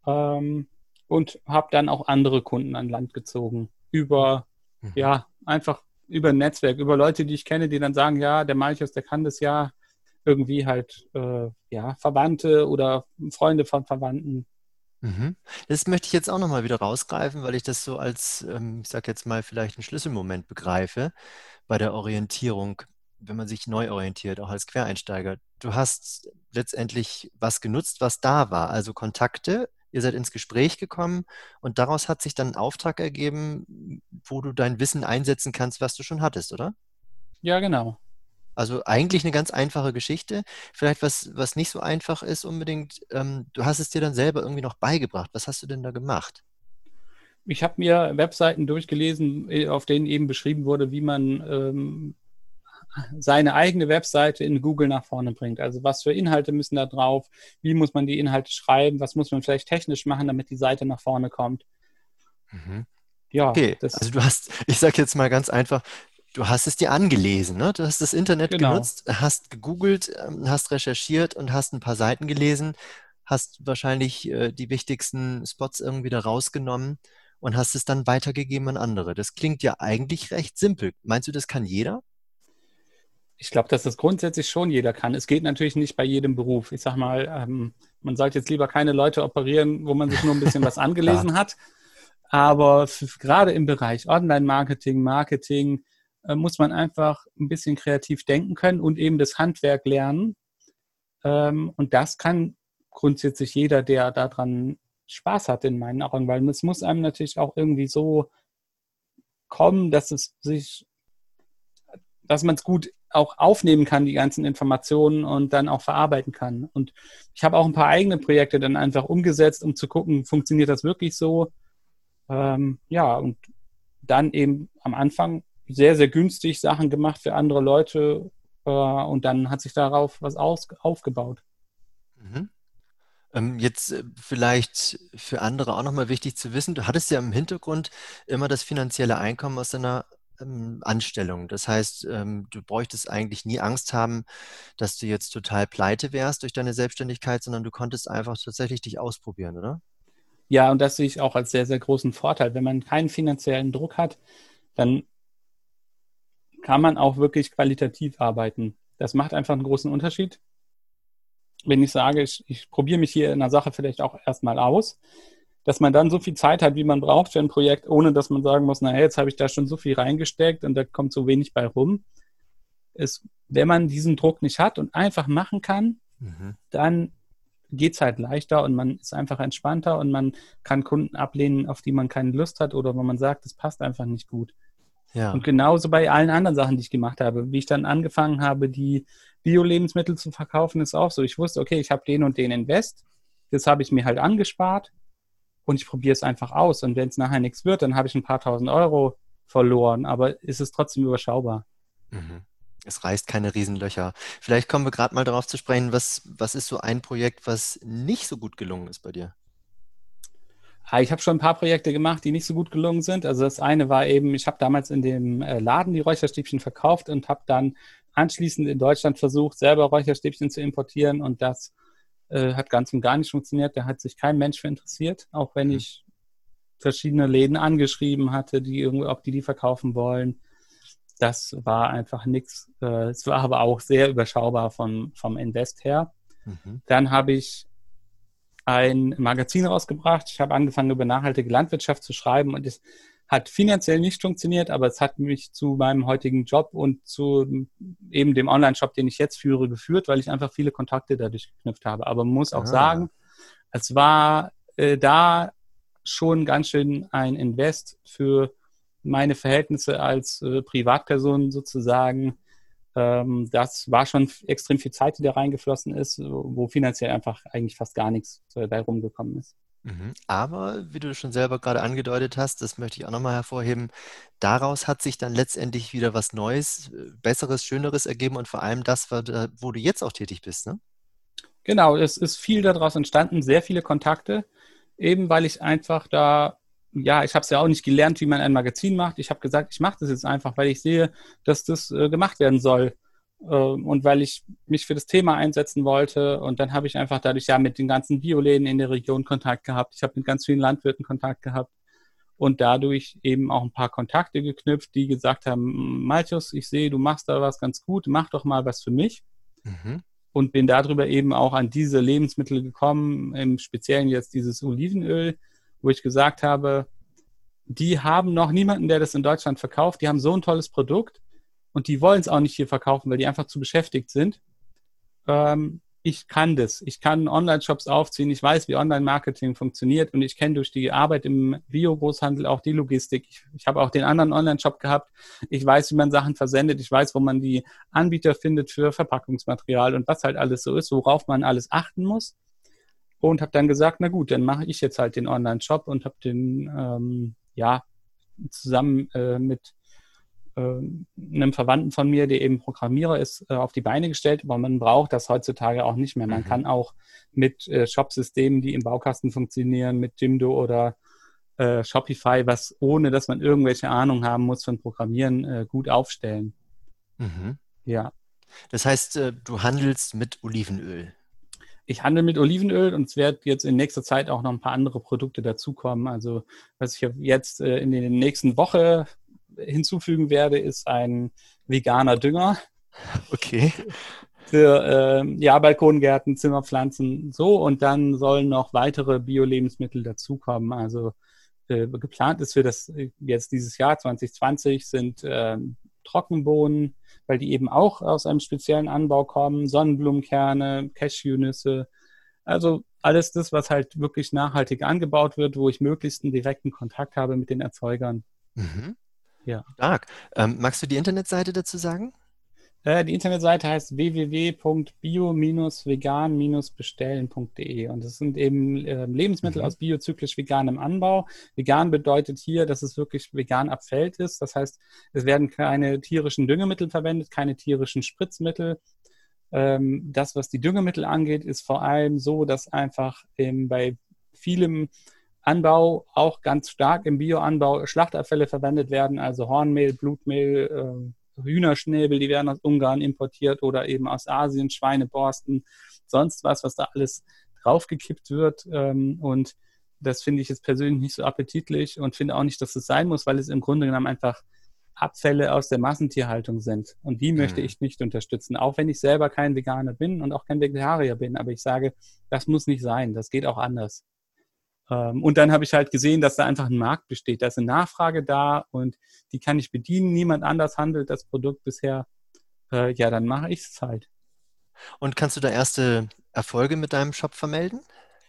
ähm, und habe dann auch andere Kunden an Land gezogen über, mhm. ja, einfach über ein Netzwerk, über Leute, die ich kenne, die dann sagen, ja, der Malchus, der kann das ja irgendwie halt, äh, ja, Verwandte oder Freunde von Verwandten. Mhm. Das möchte ich jetzt auch nochmal wieder rausgreifen, weil ich das so als, ähm, ich sage jetzt mal, vielleicht einen Schlüsselmoment begreife bei der Orientierung wenn man sich neu orientiert, auch als Quereinsteiger. Du hast letztendlich was genutzt, was da war, also Kontakte. Ihr seid ins Gespräch gekommen und daraus hat sich dann ein Auftrag ergeben, wo du dein Wissen einsetzen kannst, was du schon hattest, oder? Ja, genau. Also eigentlich eine ganz einfache Geschichte. Vielleicht was, was nicht so einfach ist unbedingt. Ähm, du hast es dir dann selber irgendwie noch beigebracht. Was hast du denn da gemacht? Ich habe mir Webseiten durchgelesen, äh, auf denen eben beschrieben wurde, wie man ähm, seine eigene Webseite in Google nach vorne bringt. Also was für Inhalte müssen da drauf? Wie muss man die Inhalte schreiben? Was muss man vielleicht technisch machen, damit die Seite nach vorne kommt? Mhm. Ja, okay. also du hast, ich sage jetzt mal ganz einfach, du hast es dir angelesen, ne? Du hast das Internet genau. genutzt, hast gegoogelt, ähm, hast recherchiert und hast ein paar Seiten gelesen, hast wahrscheinlich äh, die wichtigsten Spots irgendwie da rausgenommen und hast es dann weitergegeben an andere. Das klingt ja eigentlich recht simpel. Meinst du, das kann jeder? Ich glaube, dass das grundsätzlich schon jeder kann. Es geht natürlich nicht bei jedem Beruf. Ich sage mal, ähm, man sollte jetzt lieber keine Leute operieren, wo man sich nur ein bisschen was angelesen hat. Aber für, gerade im Bereich Online-Marketing, Marketing, äh, muss man einfach ein bisschen kreativ denken können und eben das Handwerk lernen. Ähm, und das kann grundsätzlich jeder, der daran Spaß hat, in meinen Augen, weil es muss einem natürlich auch irgendwie so kommen, dass es sich, dass man es gut auch aufnehmen kann, die ganzen Informationen und dann auch verarbeiten kann. Und ich habe auch ein paar eigene Projekte dann einfach umgesetzt, um zu gucken, funktioniert das wirklich so? Ähm, ja, und dann eben am Anfang sehr, sehr günstig Sachen gemacht für andere Leute äh, und dann hat sich darauf was aus, aufgebaut. Mhm. Ähm, jetzt äh, vielleicht für andere auch nochmal wichtig zu wissen, du hattest ja im Hintergrund immer das finanzielle Einkommen aus deiner ähm, Anstellung. Das heißt, ähm, du bräuchtest eigentlich nie Angst haben, dass du jetzt total pleite wärst durch deine Selbstständigkeit, sondern du konntest einfach tatsächlich dich ausprobieren, oder? Ja, und das sehe ich auch als sehr, sehr großen Vorteil. Wenn man keinen finanziellen Druck hat, dann kann man auch wirklich qualitativ arbeiten. Das macht einfach einen großen Unterschied. Wenn ich sage, ich, ich probiere mich hier in einer Sache vielleicht auch erstmal aus, dass man dann so viel Zeit hat, wie man braucht für ein Projekt, ohne dass man sagen muss, naja, jetzt habe ich da schon so viel reingesteckt und da kommt so wenig bei rum. Ist, wenn man diesen Druck nicht hat und einfach machen kann, mhm. dann geht es halt leichter und man ist einfach entspannter und man kann Kunden ablehnen, auf die man keine Lust hat oder wo man sagt, das passt einfach nicht gut. Ja. Und genauso bei allen anderen Sachen, die ich gemacht habe. Wie ich dann angefangen habe, die Bio-Lebensmittel zu verkaufen, ist auch so. Ich wusste, okay, ich habe den und den Invest. Das habe ich mir halt angespart und ich probiere es einfach aus. Und wenn es nachher nichts wird, dann habe ich ein paar tausend Euro verloren, aber ist es trotzdem überschaubar. Mhm. Es reißt keine Riesenlöcher. Vielleicht kommen wir gerade mal darauf zu sprechen, was, was ist so ein Projekt, was nicht so gut gelungen ist bei dir? Ah, ich habe schon ein paar Projekte gemacht, die nicht so gut gelungen sind. Also das eine war eben, ich habe damals in dem äh, Laden die Räucherstäbchen verkauft und habe dann anschließend in Deutschland versucht, selber Räucherstäbchen zu importieren und das äh, hat ganz und gar nicht funktioniert. Da hat sich kein Mensch für interessiert, auch wenn mhm. ich verschiedene Läden angeschrieben hatte, die irgendwie, ob die die verkaufen wollen. Das war einfach nichts. Äh, es war aber auch sehr überschaubar von, vom Invest her. Mhm. Dann habe ich ein Magazin rausgebracht. Ich habe angefangen, über nachhaltige Landwirtschaft zu schreiben und es hat finanziell nicht funktioniert, aber es hat mich zu meinem heutigen Job und zu eben dem Online-Shop, den ich jetzt führe, geführt, weil ich einfach viele Kontakte dadurch geknüpft habe. Aber man muss auch ah. sagen, es war äh, da schon ganz schön ein Invest für meine Verhältnisse als äh, Privatperson sozusagen ähm, das war schon extrem viel Zeit, die da reingeflossen ist, wo finanziell einfach eigentlich fast gar nichts dabei rumgekommen ist. Mhm. Aber, wie du schon selber gerade angedeutet hast, das möchte ich auch nochmal hervorheben, daraus hat sich dann letztendlich wieder was Neues, Besseres, Schöneres ergeben und vor allem das, wo du jetzt auch tätig bist, ne? Genau, es ist viel daraus entstanden, sehr viele Kontakte, eben weil ich einfach da ja, ich habe es ja auch nicht gelernt, wie man ein Magazin macht. Ich habe gesagt, ich mache das jetzt einfach, weil ich sehe, dass das äh, gemacht werden soll äh, und weil ich mich für das Thema einsetzen wollte. Und dann habe ich einfach dadurch ja mit den ganzen Bioläden in der Region Kontakt gehabt. Ich habe mit ganz vielen Landwirten Kontakt gehabt und dadurch eben auch ein paar Kontakte geknüpft, die gesagt haben, Malchus, ich sehe, du machst da was ganz gut, mach doch mal was für mich. Mhm. Und bin darüber eben auch an diese Lebensmittel gekommen, im Speziellen jetzt dieses Olivenöl, wo ich gesagt habe, die haben noch niemanden, der das in Deutschland verkauft. Die haben so ein tolles Produkt und die wollen es auch nicht hier verkaufen, weil die einfach zu beschäftigt sind. Ähm, ich kann das. Ich kann Online-Shops aufziehen. Ich weiß, wie Online-Marketing funktioniert und ich kenne durch die Arbeit im Bio-Großhandel auch die Logistik. Ich, ich habe auch den anderen Online-Shop gehabt. Ich weiß, wie man Sachen versendet. Ich weiß, wo man die Anbieter findet für Verpackungsmaterial und was halt alles so ist, worauf man alles achten muss und habe dann gesagt, na gut, dann mache ich jetzt halt den Online-Shop und habe den, ähm, ja, zusammen äh, mit einem Verwandten von mir, der eben Programmierer ist, äh, auf die Beine gestellt. Aber man braucht das heutzutage auch nicht mehr. Man mhm. kann auch mit äh, Shop-Systemen, die im Baukasten funktionieren, mit Jimdo oder äh, Shopify, was ohne dass man irgendwelche Ahnung haben muss von Programmieren, äh, gut aufstellen. Mhm. Ja. Das heißt, du handelst mit Olivenöl ich handle mit Olivenöl und es wird jetzt in nächster Zeit auch noch ein paar andere Produkte dazukommen. Also was ich jetzt äh, in der nächsten Woche hinzufügen werde, ist ein veganer Dünger. Okay. Für äh, ja, Balkongärten, Zimmerpflanzen, so. Und dann sollen noch weitere Bio-Lebensmittel dazukommen. Also äh, geplant ist für das äh, jetzt dieses Jahr 2020 sind äh, Trockenbohnen, weil die eben auch aus einem speziellen Anbau kommen, Sonnenblumenkerne, Cashewnüsse, also alles das, was halt wirklich nachhaltig angebaut wird, wo ich möglichst einen direkten Kontakt habe mit den Erzeugern. Mhm. Ja. Stark. Ähm, magst du die Internetseite dazu sagen? Äh, die Internetseite heißt www.bio-vegan-bestellen.de und das sind eben äh, Lebensmittel mhm. aus biozyklisch veganem Anbau. Vegan bedeutet hier, dass es wirklich vegan abfällt ist. Das heißt, es werden keine tierischen Düngemittel verwendet, keine tierischen Spritzmittel. Ähm, das, was die Düngemittel angeht, ist vor allem so, dass einfach ähm, bei vielem Anbau auch ganz stark im Bioanbau Schlachtabfälle verwendet werden, also Hornmehl, Blutmehl, äh, Hühnerschnäbel, die werden aus Ungarn importiert oder eben aus Asien, Schweineborsten, sonst was, was da alles draufgekippt wird. Ähm, und das finde ich jetzt persönlich nicht so appetitlich und finde auch nicht, dass es sein muss, weil es im Grunde genommen einfach Abfälle aus der Massentierhaltung sind. Und die möchte mhm. ich nicht unterstützen, auch wenn ich selber kein Veganer bin und auch kein Vegetarier bin. Aber ich sage, das muss nicht sein. Das geht auch anders. Ähm, und dann habe ich halt gesehen, dass da einfach ein Markt besteht. Da ist eine Nachfrage da und die kann ich bedienen. Niemand anders handelt das Produkt bisher. Äh, ja, dann mache ich es halt. Und kannst du da erste Erfolge mit deinem Shop vermelden?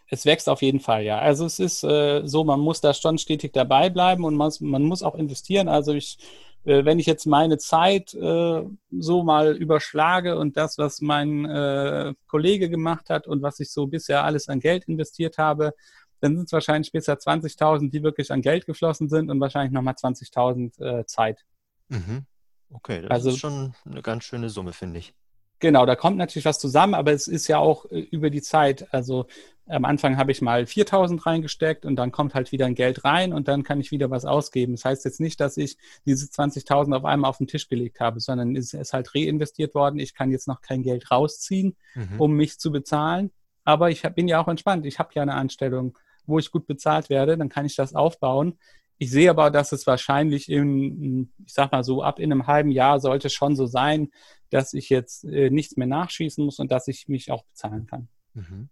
Es wächst auf jeden Fall, ja. Also es ist äh, so, man muss da schon stetig dabei bleiben und man, man muss auch investieren. Also ich, äh, wenn ich jetzt meine Zeit äh, so mal überschlage und das, was mein äh, Kollege gemacht hat und was ich so bisher alles an Geld investiert habe, dann sind es wahrscheinlich später 20.000, die wirklich an Geld geflossen sind und wahrscheinlich nochmal 20.000 äh, Zeit. Mhm. Okay, das also, ist schon eine ganz schöne Summe, finde ich. Genau, da kommt natürlich was zusammen, aber es ist ja auch äh, über die Zeit. Also am Anfang habe ich mal 4.000 reingesteckt und dann kommt halt wieder ein Geld rein und dann kann ich wieder was ausgeben. Das heißt jetzt nicht, dass ich diese 20.000 auf einmal auf den Tisch gelegt habe, sondern es ist halt reinvestiert worden. Ich kann jetzt noch kein Geld rausziehen, mhm. um mich zu bezahlen. Aber ich bin ja auch entspannt. Ich habe ja eine Anstellung wo ich gut bezahlt werde, dann kann ich das aufbauen. Ich sehe aber, dass es wahrscheinlich in, ich sag mal so, ab in einem halben Jahr sollte schon so sein, dass ich jetzt äh, nichts mehr nachschießen muss und dass ich mich auch bezahlen kann. Mhm.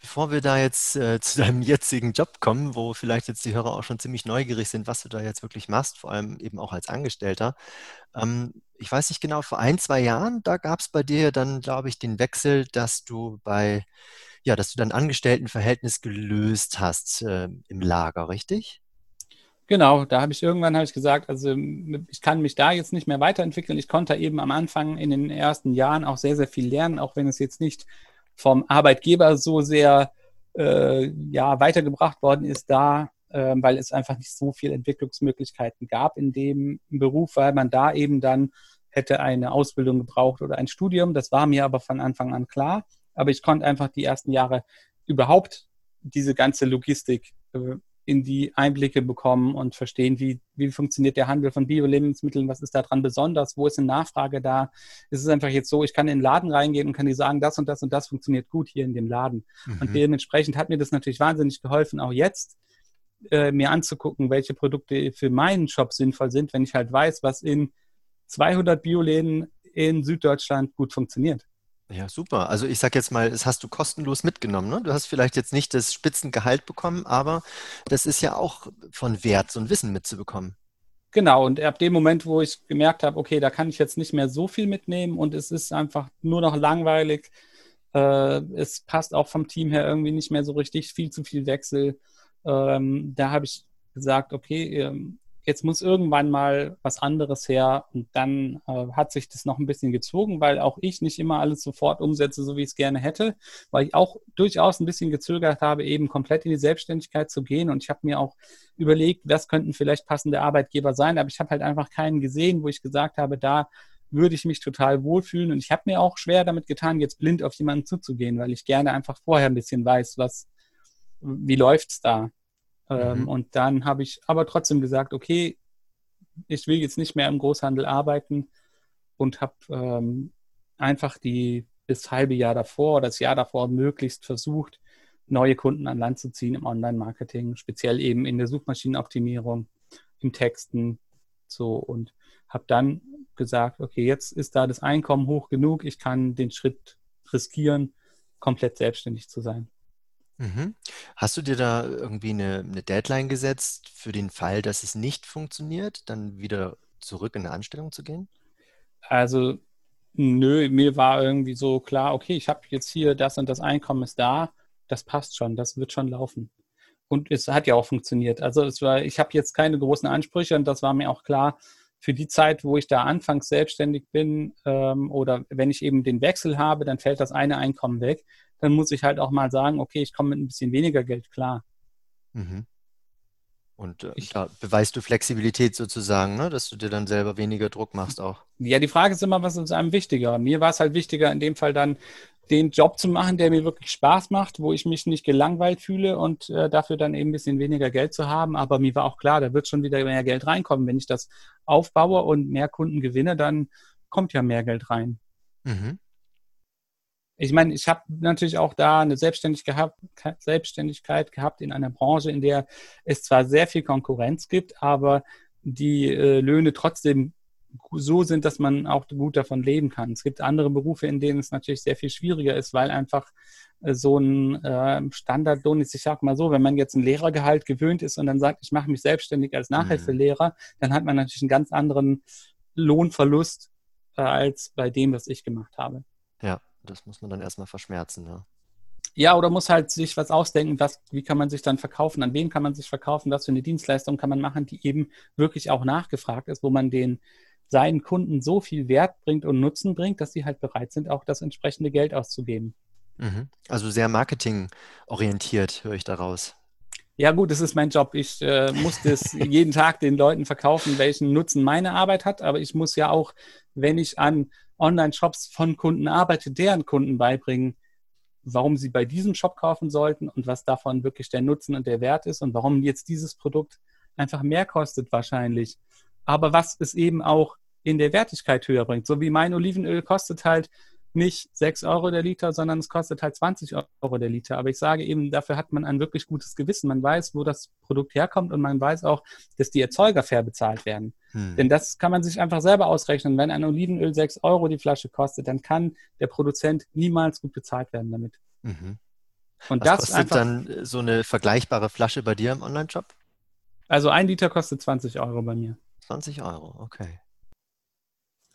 Bevor wir da jetzt äh, zu deinem jetzigen Job kommen, wo vielleicht jetzt die Hörer auch schon ziemlich neugierig sind, was du da jetzt wirklich machst, vor allem eben auch als Angestellter. Ähm, ich weiß nicht genau, vor ein, zwei Jahren, da gab es bei dir dann, glaube ich, den Wechsel, dass du bei ja, dass du dein Angestelltenverhältnis gelöst hast äh, im Lager, richtig? Genau, da habe ich irgendwann habe ich gesagt, also ich kann mich da jetzt nicht mehr weiterentwickeln. Ich konnte eben am Anfang in den ersten Jahren auch sehr, sehr viel lernen, auch wenn es jetzt nicht vom Arbeitgeber so sehr äh, ja, weitergebracht worden ist da, äh, weil es einfach nicht so viele Entwicklungsmöglichkeiten gab in dem Beruf, weil man da eben dann hätte eine Ausbildung gebraucht oder ein Studium. Das war mir aber von Anfang an klar aber ich konnte einfach die ersten Jahre überhaupt diese ganze Logistik äh, in die Einblicke bekommen und verstehen, wie, wie funktioniert der Handel von Bio-Lebensmitteln, was ist daran besonders, wo ist eine Nachfrage da. Es ist einfach jetzt so, ich kann in den Laden reingehen und kann dir sagen, das und das und das funktioniert gut hier in dem Laden. Mhm. Und dementsprechend hat mir das natürlich wahnsinnig geholfen, auch jetzt äh, mir anzugucken, welche Produkte für meinen Shop sinnvoll sind, wenn ich halt weiß, was in 200 Bioläden in Süddeutschland gut funktioniert. Ja, super. Also ich sage jetzt mal, das hast du kostenlos mitgenommen. Ne? Du hast vielleicht jetzt nicht das Spitzengehalt bekommen, aber das ist ja auch von Wert, so ein Wissen mitzubekommen. Genau, und ab dem Moment, wo ich gemerkt habe, okay, da kann ich jetzt nicht mehr so viel mitnehmen und es ist einfach nur noch langweilig, äh, es passt auch vom Team her irgendwie nicht mehr so richtig, viel zu viel Wechsel, ähm, da habe ich gesagt, okay, ähm, jetzt muss irgendwann mal was anderes her. Und dann äh, hat sich das noch ein bisschen gezogen, weil auch ich nicht immer alles sofort umsetze, so wie ich es gerne hätte, weil ich auch durchaus ein bisschen gezögert habe, eben komplett in die Selbstständigkeit zu gehen. Und ich habe mir auch überlegt, was könnten vielleicht passende Arbeitgeber sein, aber ich habe halt einfach keinen gesehen, wo ich gesagt habe, da würde ich mich total wohlfühlen. Und ich habe mir auch schwer damit getan, jetzt blind auf jemanden zuzugehen, weil ich gerne einfach vorher ein bisschen weiß, was, wie läuft's da. Ähm, mhm. Und dann habe ich aber trotzdem gesagt, okay, ich will jetzt nicht mehr im Großhandel arbeiten und habe ähm, einfach die das halbe Jahr davor das Jahr davor möglichst versucht, neue Kunden an Land zu ziehen im Online-Marketing, speziell eben in der Suchmaschinenoptimierung, im Texten, so und habe dann gesagt, okay, jetzt ist da das Einkommen hoch genug, ich kann den Schritt riskieren, komplett selbstständig zu sein. Mhm. Hast du dir da irgendwie eine, eine Deadline gesetzt für den Fall, dass es nicht funktioniert, dann wieder zurück in eine Anstellung zu gehen? Also, nö, mir war irgendwie so klar, okay, ich habe jetzt hier das und das Einkommen ist da, das passt schon, das wird schon laufen. Und es hat ja auch funktioniert. Also es war, ich habe jetzt keine großen Ansprüche und das war mir auch klar, für die Zeit, wo ich da anfangs selbstständig bin ähm, oder wenn ich eben den Wechsel habe, dann fällt das eine Einkommen weg. Dann muss ich halt auch mal sagen, okay, ich komme mit ein bisschen weniger Geld klar. Mhm. Und äh, da beweist du Flexibilität sozusagen, ne? dass du dir dann selber weniger Druck machst auch. Ja, die Frage ist immer, was ist einem wichtiger? Mir war es halt wichtiger, in dem Fall dann den Job zu machen, der mir wirklich Spaß macht, wo ich mich nicht gelangweilt fühle und äh, dafür dann eben ein bisschen weniger Geld zu haben. Aber mir war auch klar, da wird schon wieder mehr Geld reinkommen. Wenn ich das aufbaue und mehr Kunden gewinne, dann kommt ja mehr Geld rein. Mhm ich meine, ich habe natürlich auch da eine Selbstständigkeit gehabt, Selbstständigkeit gehabt in einer Branche, in der es zwar sehr viel Konkurrenz gibt, aber die äh, Löhne trotzdem so sind, dass man auch gut davon leben kann. Es gibt andere Berufe, in denen es natürlich sehr viel schwieriger ist, weil einfach äh, so ein äh, Standardlohn ist. Ich sage mal so, wenn man jetzt ein Lehrergehalt gewöhnt ist und dann sagt, ich mache mich selbstständig als. Nachhilfelehrer, mhm. dann hat man natürlich einen ganz anderen Lohnverlust äh, als bei dem, was ich gemacht habe. Ja. Das muss man dann erstmal verschmerzen. Ja. Ja, oder muss halt sich was ausdenken, was, wie kann man sich dann verkaufen, an wen kann man sich verkaufen, was für eine Dienstleistung kann man machen, die eben wirklich auch nachgefragt ist, wo man den seinen Kunden so viel Wert bringt und Nutzen bringt, dass sie halt bereit sind, auch das entsprechende Geld auszugeben. Mhm. Also sehr marketingorientiert, höre ich daraus. Ja, gut, das ist mein Job. Ich äh, muss das jeden Tag den Leuten verkaufen, welchen Nutzen meine Arbeit hat, aber ich muss ja auch, wenn ich an Online-Shops von Kunden arbeite, deren Kunden beibringen, warum sie bei diesem Shop kaufen sollten und was davon wirklich der Nutzen und der Wert ist und warum jetzt dieses Produkt einfach mehr kostet wahrscheinlich. Aber was es eben auch in der Wertigkeit höher bringt. So wie mein Olivenöl kostet halt nicht 6 Euro der Liter, sondern es kostet halt 20 Euro der Liter. Aber ich sage eben, dafür hat man ein wirklich gutes Gewissen. Man weiß, wo das Produkt herkommt und man weiß auch, dass die Erzeuger fair bezahlt werden. Hm. Denn das kann man sich einfach selber ausrechnen. Wenn ein Olivenöl 6 Euro die Flasche kostet, dann kann der Produzent niemals gut bezahlt werden damit. Mhm. Und Was das kostet dann so eine vergleichbare Flasche bei dir im Online-Shop? Also ein Liter kostet 20 Euro bei mir. 20 Euro, okay.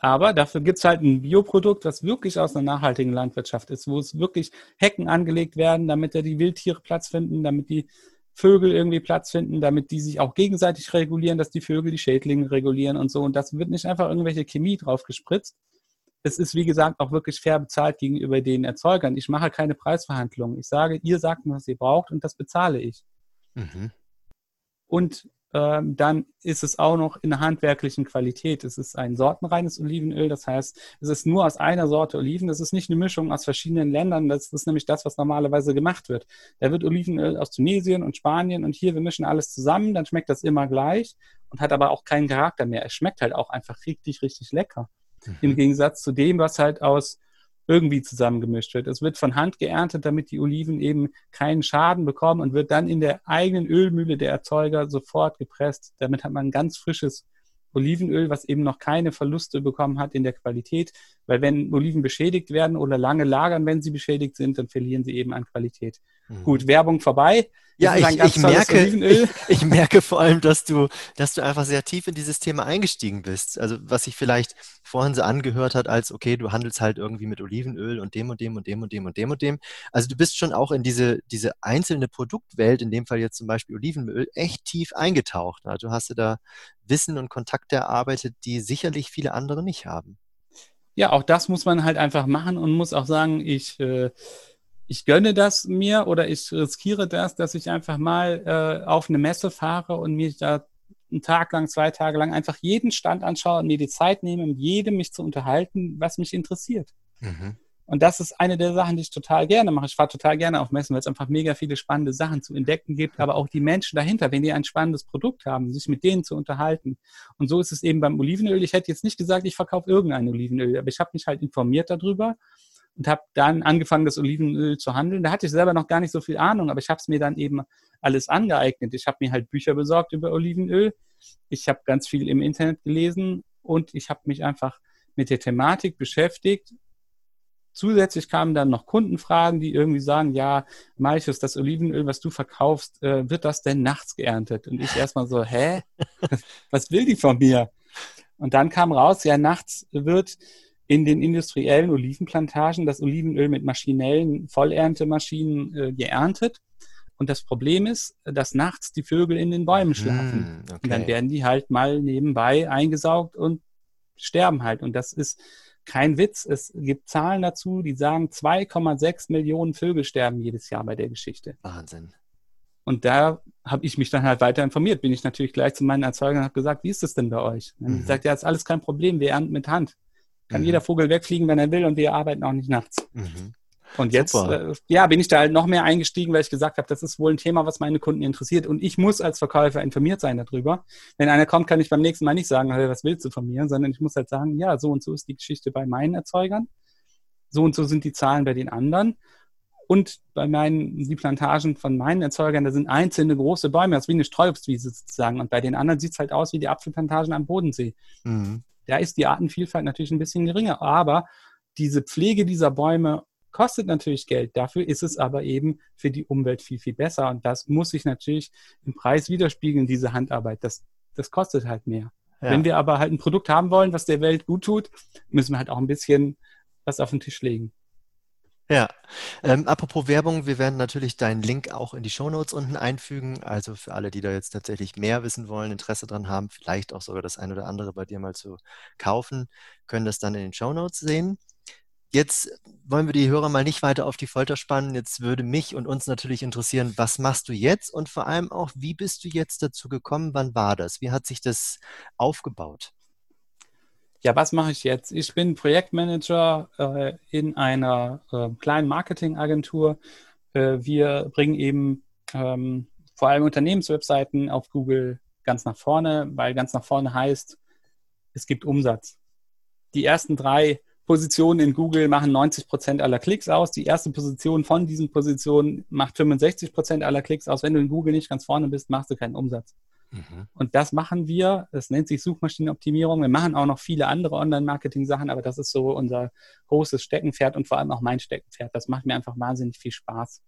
Aber dafür gibt es halt ein Bioprodukt, das wirklich aus einer nachhaltigen Landwirtschaft ist, wo es wirklich Hecken angelegt werden, damit da die Wildtiere Platz finden, damit die Vögel irgendwie Platz finden, damit die sich auch gegenseitig regulieren, dass die Vögel die Schädlinge regulieren und so. Und das wird nicht einfach irgendwelche Chemie drauf gespritzt. Es ist, wie gesagt, auch wirklich fair bezahlt gegenüber den Erzeugern. Ich mache keine Preisverhandlungen. Ich sage, ihr sagt mir, was ihr braucht und das bezahle ich. Mhm. Und ähm, dann ist es auch noch in der handwerklichen Qualität. Es ist ein sortenreines Olivenöl, das heißt, es ist nur aus einer Sorte Oliven. Es ist nicht eine Mischung aus verschiedenen Ländern. Das ist nämlich das, was normalerweise gemacht wird. Da wird Olivenöl aus Tunesien und Spanien und hier, wir mischen alles zusammen, dann schmeckt das immer gleich und hat aber auch keinen Charakter mehr. Es schmeckt halt auch einfach richtig, richtig lecker. Mhm. Im Gegensatz zu dem, was halt aus irgendwie zusammengemischt wird. Es wird von Hand geerntet, damit die Oliven eben keinen Schaden bekommen und wird dann in der eigenen Ölmühle der Erzeuger sofort gepresst. Damit hat man ganz frisches Olivenöl, was eben noch keine Verluste bekommen hat in der Qualität, weil wenn Oliven beschädigt werden oder lange lagern, wenn sie beschädigt sind, dann verlieren sie eben an Qualität. Mhm. Gut, Werbung vorbei. Ja, ich, ich merke, ich, ich, merke vor allem, dass du, dass du einfach sehr tief in dieses Thema eingestiegen bist. Also was sich vielleicht vorhin so angehört hat, als okay, du handelst halt irgendwie mit Olivenöl und dem und dem und dem und dem und dem und dem. Also du bist schon auch in diese, diese einzelne Produktwelt, in dem Fall jetzt zum Beispiel Olivenöl, echt tief eingetaucht. Also hast du da Wissen und Kontakte erarbeitet, die sicherlich viele andere nicht haben. Ja, auch das muss man halt einfach machen und muss auch sagen, ich äh, ich gönne das mir oder ich riskiere das, dass ich einfach mal äh, auf eine Messe fahre und mich da einen Tag lang, zwei Tage lang einfach jeden Stand anschaue und mir die Zeit nehme, mit jedem mich zu unterhalten, was mich interessiert. Mhm. Und das ist eine der Sachen, die ich total gerne mache. Ich fahre total gerne auf Messen, weil es einfach mega viele spannende Sachen zu entdecken gibt, aber auch die Menschen dahinter, wenn die ein spannendes Produkt haben, sich mit denen zu unterhalten. Und so ist es eben beim Olivenöl. Ich hätte jetzt nicht gesagt, ich verkaufe irgendein Olivenöl, aber ich habe mich halt informiert darüber und habe dann angefangen, das Olivenöl zu handeln. Da hatte ich selber noch gar nicht so viel Ahnung, aber ich habe es mir dann eben alles angeeignet. Ich habe mir halt Bücher besorgt über Olivenöl. Ich habe ganz viel im Internet gelesen und ich habe mich einfach mit der Thematik beschäftigt. Zusätzlich kamen dann noch Kundenfragen, die irgendwie sagen, ja, Malchus, das Olivenöl, was du verkaufst, äh, wird das denn nachts geerntet? Und ich erstmal so, hä? was will die von mir? Und dann kam raus, ja, nachts wird in den industriellen Olivenplantagen das Olivenöl mit maschinellen Vollerntemaschinen äh, geerntet. Und das Problem ist, dass nachts die Vögel in den Bäumen schlafen. Hm, Und dann okay. werden die halt mal nebenbei eingesaugt und sterben halt. Und das ist kein Witz. Es gibt Zahlen dazu, die sagen, 2,6 Millionen Vögel sterben jedes Jahr bei der Geschichte. Wahnsinn. Und da habe ich mich dann halt weiter informiert. Bin ich natürlich gleich zu meinen Erzeugern und habe gesagt, wie ist das denn bei euch? Und Mhm. die sagt, ja, ist alles kein Problem, wir ernten mit Hand. Kann Mhm. jeder Vogel wegfliegen, wenn er will und wir arbeiten auch nicht nachts. Mhm. Und jetzt, äh, ja, bin ich da halt noch mehr eingestiegen, weil ich gesagt habe, das ist wohl ein Thema, was meine Kunden interessiert. Und ich muss als Verkäufer informiert sein darüber. Wenn einer kommt, kann ich beim nächsten Mal nicht sagen, hey, was willst du von mir, sondern ich muss halt sagen, ja, so und so ist die Geschichte bei meinen Erzeugern. So und so sind die Zahlen bei den anderen. Und bei meinen, die Plantagen von meinen Erzeugern, da sind einzelne große Bäume, das ist wie eine Streuobstwiese sozusagen. Und bei den anderen sieht es halt aus wie die Apfelplantagen am Bodensee Mhm. Da ist die Artenvielfalt natürlich ein bisschen geringer. Aber diese Pflege dieser Bäume kostet natürlich Geld. Dafür ist es aber eben für die Umwelt viel, viel besser. Und das muss sich natürlich im Preis widerspiegeln, diese Handarbeit. Das, das kostet halt mehr. Ja. Wenn wir aber halt ein Produkt haben wollen, was der Welt gut tut, müssen wir halt auch ein bisschen was auf den Tisch legen. Ja, ähm, apropos Werbung, wir werden natürlich deinen Link auch in die Shownotes unten einfügen. Also für alle, die da jetzt tatsächlich mehr wissen wollen, Interesse dran haben, vielleicht auch sogar das ein oder andere bei dir mal zu kaufen, können das dann in den Shownotes sehen. Jetzt wollen wir die Hörer mal nicht weiter auf die Folter spannen. Jetzt würde mich und uns natürlich interessieren, was machst du jetzt und vor allem auch, wie bist du jetzt dazu gekommen? Wann war das? Wie hat sich das aufgebaut? Ja, was mache ich jetzt? Ich bin Projektmanager äh, in einer äh, kleinen Marketingagentur. Äh, wir bringen eben ähm, vor allem Unternehmenswebseiten auf Google ganz nach vorne, weil ganz nach vorne heißt, es gibt Umsatz. Die ersten drei Positionen in Google machen 90 Prozent aller Klicks aus. Die erste Position von diesen Positionen macht 65 Prozent aller Klicks aus. Wenn du in Google nicht ganz vorne bist, machst du keinen Umsatz. Mhm. Und das machen wir. Das nennt sich Suchmaschinenoptimierung. Wir machen auch noch viele andere Online-Marketing-Sachen, aber das ist so unser großes Steckenpferd und vor allem auch mein Steckenpferd. Das macht mir einfach wahnsinnig viel Spaß.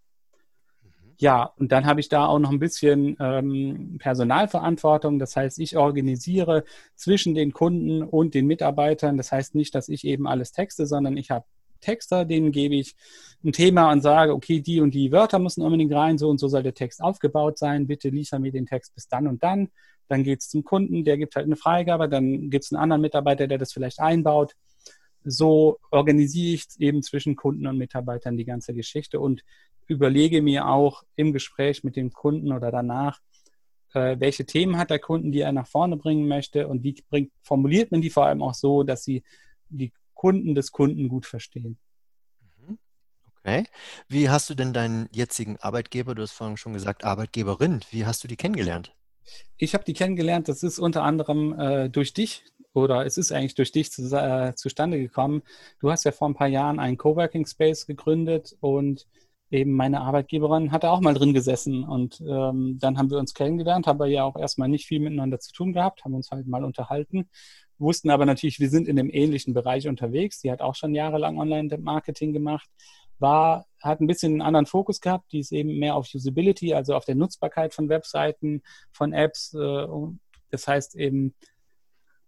Ja, und dann habe ich da auch noch ein bisschen ähm, Personalverantwortung. Das heißt, ich organisiere zwischen den Kunden und den Mitarbeitern. Das heißt nicht, dass ich eben alles texte, sondern ich habe Texter, denen gebe ich ein Thema und sage, okay, die und die Wörter müssen unbedingt rein, so und so soll der Text aufgebaut sein. Bitte liefer mir den Text bis dann und dann. Dann geht es zum Kunden, der gibt halt eine Freigabe, dann gibt es einen anderen Mitarbeiter, der das vielleicht einbaut. So organisiere ich eben zwischen Kunden und Mitarbeitern die ganze Geschichte und überlege mir auch im Gespräch mit dem Kunden oder danach, äh, welche Themen hat der Kunden, die er nach vorne bringen möchte und wie bringt, formuliert man die vor allem auch so, dass sie die Kunden des Kunden gut verstehen. Mhm. Okay. Wie hast du denn deinen jetzigen Arbeitgeber, du hast vorhin schon gesagt, Arbeitgeberin, wie hast du die kennengelernt? Ich habe die kennengelernt, das ist unter anderem äh, durch dich oder es ist eigentlich durch dich zu, äh, zustande gekommen. Du hast ja vor ein paar Jahren einen Coworking Space gegründet und eben meine Arbeitgeberin hatte auch mal drin gesessen und ähm, dann haben wir uns kennengelernt, haben wir ja auch erstmal nicht viel miteinander zu tun gehabt, haben uns halt mal unterhalten, wussten aber natürlich, wir sind in dem ähnlichen Bereich unterwegs. Die hat auch schon jahrelang Online-Marketing gemacht, war, hat ein bisschen einen anderen Fokus gehabt, die ist eben mehr auf Usability, also auf der Nutzbarkeit von Webseiten, von Apps. Äh, das heißt eben,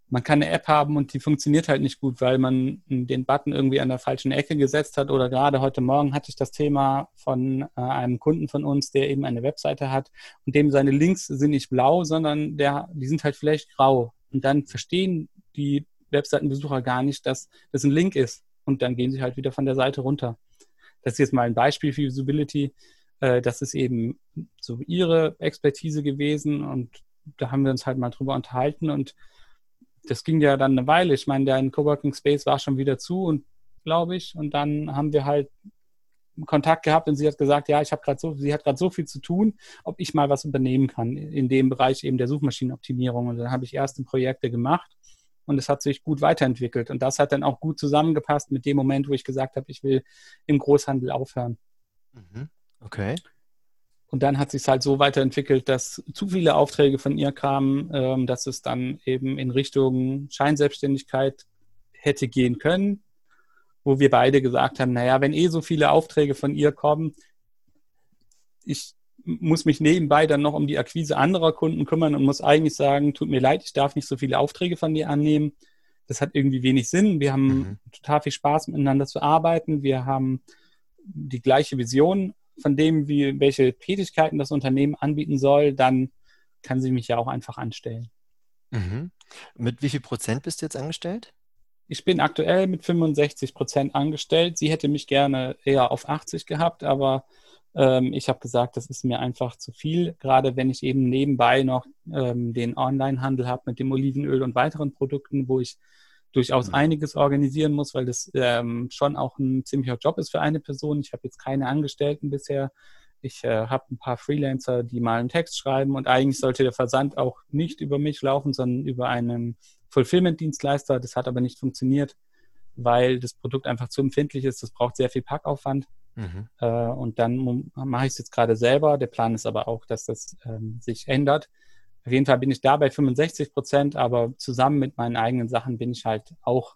man kann eine App haben und die funktioniert halt nicht gut, weil man den Button irgendwie an der falschen Ecke gesetzt hat. Oder gerade heute Morgen hatte ich das Thema von äh, einem Kunden von uns, der eben eine Webseite hat und dem seine Links sind nicht blau, sondern der, die sind halt vielleicht grau. Und dann verstehen die Webseitenbesucher gar nicht, dass das ein Link ist. Und dann gehen sie halt wieder von der Seite runter. Das ist jetzt mal ein Beispiel für Usability. Äh, das ist eben so ihre Expertise gewesen und da haben wir uns halt mal drüber unterhalten und das ging ja dann eine Weile. Ich meine, der Coworking Space war schon wieder zu und glaube ich. Und dann haben wir halt Kontakt gehabt und sie hat gesagt, ja, ich habe gerade so, sie hat gerade so viel zu tun, ob ich mal was übernehmen kann in dem Bereich eben der Suchmaschinenoptimierung. Und dann habe ich erste Projekte gemacht und es hat sich gut weiterentwickelt. Und das hat dann auch gut zusammengepasst mit dem Moment, wo ich gesagt habe, ich will im Großhandel aufhören. Mhm. Okay. Und dann hat sich halt so weiterentwickelt, dass zu viele Aufträge von ihr kamen, ähm, dass es dann eben in Richtung Scheinselbstständigkeit hätte gehen können, wo wir beide gesagt haben, naja, wenn eh so viele Aufträge von ihr kommen, ich muss mich nebenbei dann noch um die Akquise anderer Kunden kümmern und muss eigentlich sagen, tut mir leid, ich darf nicht so viele Aufträge von dir annehmen. Das hat irgendwie wenig Sinn. Wir haben Mhm. total viel Spaß miteinander zu arbeiten. Wir haben die gleiche Vision von dem, wie, welche Tätigkeiten das Unternehmen anbieten soll, dann kann sie mich ja auch einfach anstellen. Mhm. Mit wie viel Prozent bist du jetzt angestellt? Ich bin aktuell mit 65 Prozent angestellt. Sie hätte mich gerne eher auf 80 gehabt, aber ähm, ich habe gesagt, das ist mir einfach zu viel, gerade wenn ich eben nebenbei noch ähm, den Onlinehandel habe mit dem Olivenöl und weiteren Produkten, wo ich durchaus mhm. einiges organisieren muss, weil das ähm, schon auch ein ziemlicher Job ist für eine Person. Ich habe jetzt keine Angestellten bisher. Ich äh, habe ein paar Freelancer, die mal einen Text schreiben und eigentlich sollte der Versand auch nicht über mich laufen, sondern über einen Fulfillment-Dienstleister. Das hat aber nicht funktioniert, weil das Produkt einfach zu empfindlich ist. Das braucht sehr viel Packaufwand. Mhm. Äh, und dann mache ich es jetzt gerade selber. Der Plan ist aber auch, dass das ähm, sich ändert. Auf jeden Fall bin ich da bei 65 Prozent, aber zusammen mit meinen eigenen Sachen bin ich halt auch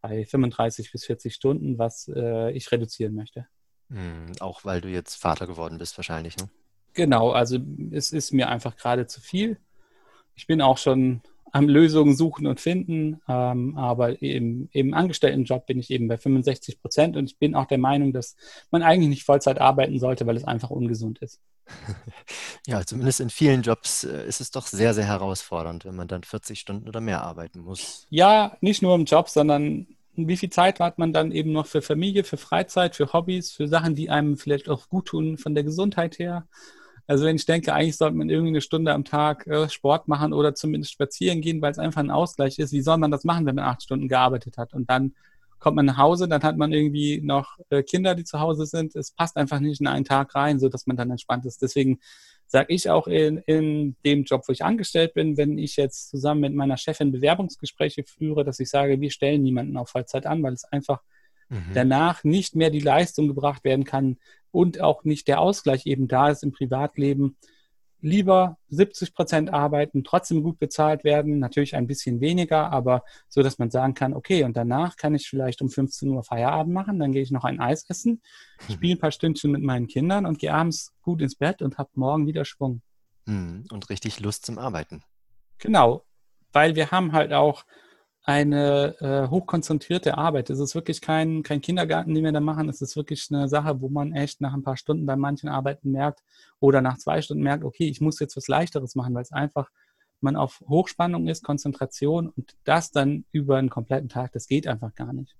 bei 35 bis 40 Stunden, was äh, ich reduzieren möchte. Mhm, auch weil du jetzt Vater geworden bist, wahrscheinlich. Ne? Genau, also es ist mir einfach gerade zu viel. Ich bin auch schon am Lösungen suchen und finden, ähm, aber im, im Angestelltenjob bin ich eben bei 65 Prozent und ich bin auch der Meinung, dass man eigentlich nicht Vollzeit arbeiten sollte, weil es einfach ungesund ist. Ja, zumindest in vielen Jobs äh, ist es doch sehr, sehr herausfordernd, wenn man dann 40 Stunden oder mehr arbeiten muss. Ja, nicht nur im Job, sondern wie viel Zeit hat man dann eben noch für Familie, für Freizeit, für Hobbys, für Sachen, die einem vielleicht auch gut tun von der Gesundheit her. Also wenn ich denke, eigentlich sollte man irgendwie eine Stunde am Tag äh, Sport machen oder zumindest spazieren gehen, weil es einfach ein Ausgleich ist. Wie soll man das machen, wenn man acht Stunden gearbeitet hat? Und dann kommt man nach Hause, dann hat man irgendwie noch äh, Kinder, die zu Hause sind. Es passt einfach nicht in einen Tag rein, so dass man dann entspannt ist. Deswegen sage ich auch in, in dem Job, wo ich angestellt bin, wenn ich jetzt zusammen mit meiner Chefin Bewerbungsgespräche führe, dass ich sage, wir stellen niemanden auf Vollzeit an, weil es einfach mhm. danach nicht mehr die Leistung gebracht werden kann und auch nicht der Ausgleich eben da ist im Privatleben, lieber 70 Prozent arbeiten, trotzdem gut bezahlt werden, natürlich ein bisschen weniger, aber so, dass man sagen kann, okay, und danach kann ich vielleicht um 15 Uhr Feierabend machen, dann gehe ich noch ein Eis essen, mhm. spiele ein paar Stündchen mit meinen Kindern und gehe abends gut ins Bett und habe morgen wieder Schwung. Mhm. Und richtig Lust zum Arbeiten. Genau, weil wir haben halt auch eine äh, hochkonzentrierte Arbeit. Es ist wirklich kein, kein Kindergarten, den wir da machen. Es ist wirklich eine Sache, wo man echt nach ein paar Stunden bei manchen Arbeiten merkt oder nach zwei Stunden merkt, okay, ich muss jetzt was Leichteres machen, weil es einfach man auf Hochspannung ist, Konzentration und das dann über einen kompletten Tag, das geht einfach gar nicht.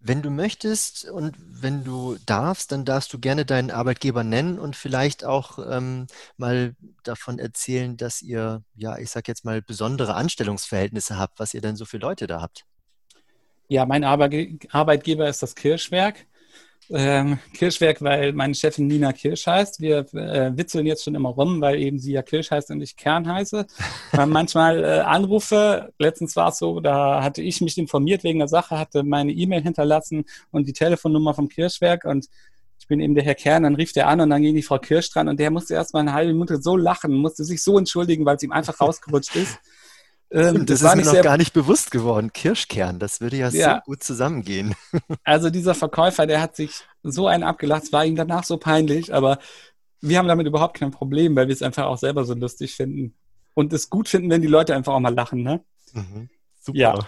Wenn du möchtest und wenn du darfst, dann darfst du gerne deinen Arbeitgeber nennen und vielleicht auch ähm, mal davon erzählen, dass ihr, ja, ich sag jetzt mal, besondere Anstellungsverhältnisse habt, was ihr denn so für Leute da habt. Ja, mein Arbeitgeber ist das Kirschwerk ähm, Kirschwerk, weil meine Chefin Nina Kirsch heißt. Wir äh, witzeln jetzt schon immer rum, weil eben sie ja Kirsch heißt und ich Kern heiße. Haben manchmal äh, Anrufe. Letztens war es so, da hatte ich mich informiert wegen der Sache, hatte meine E-Mail hinterlassen und die Telefonnummer vom Kirschwerk und ich bin eben der Herr Kern, dann rief der an und dann ging die Frau Kirsch dran und der musste erst mal eine halbe Minute so lachen, musste sich so entschuldigen, weil es ihm einfach rausgerutscht ist. Ähm, das, das ist mir noch gar nicht bewusst geworden. Kirschkern, das würde ja, ja, so gut zusammengehen. Also dieser Verkäufer, der hat sich so einen abgelacht, es war ihm danach so peinlich, aber wir haben damit überhaupt kein Problem, weil wir es einfach auch selber so lustig finden. Und es gut finden, wenn die Leute einfach auch mal lachen, ne? Mhm. Super. Ja.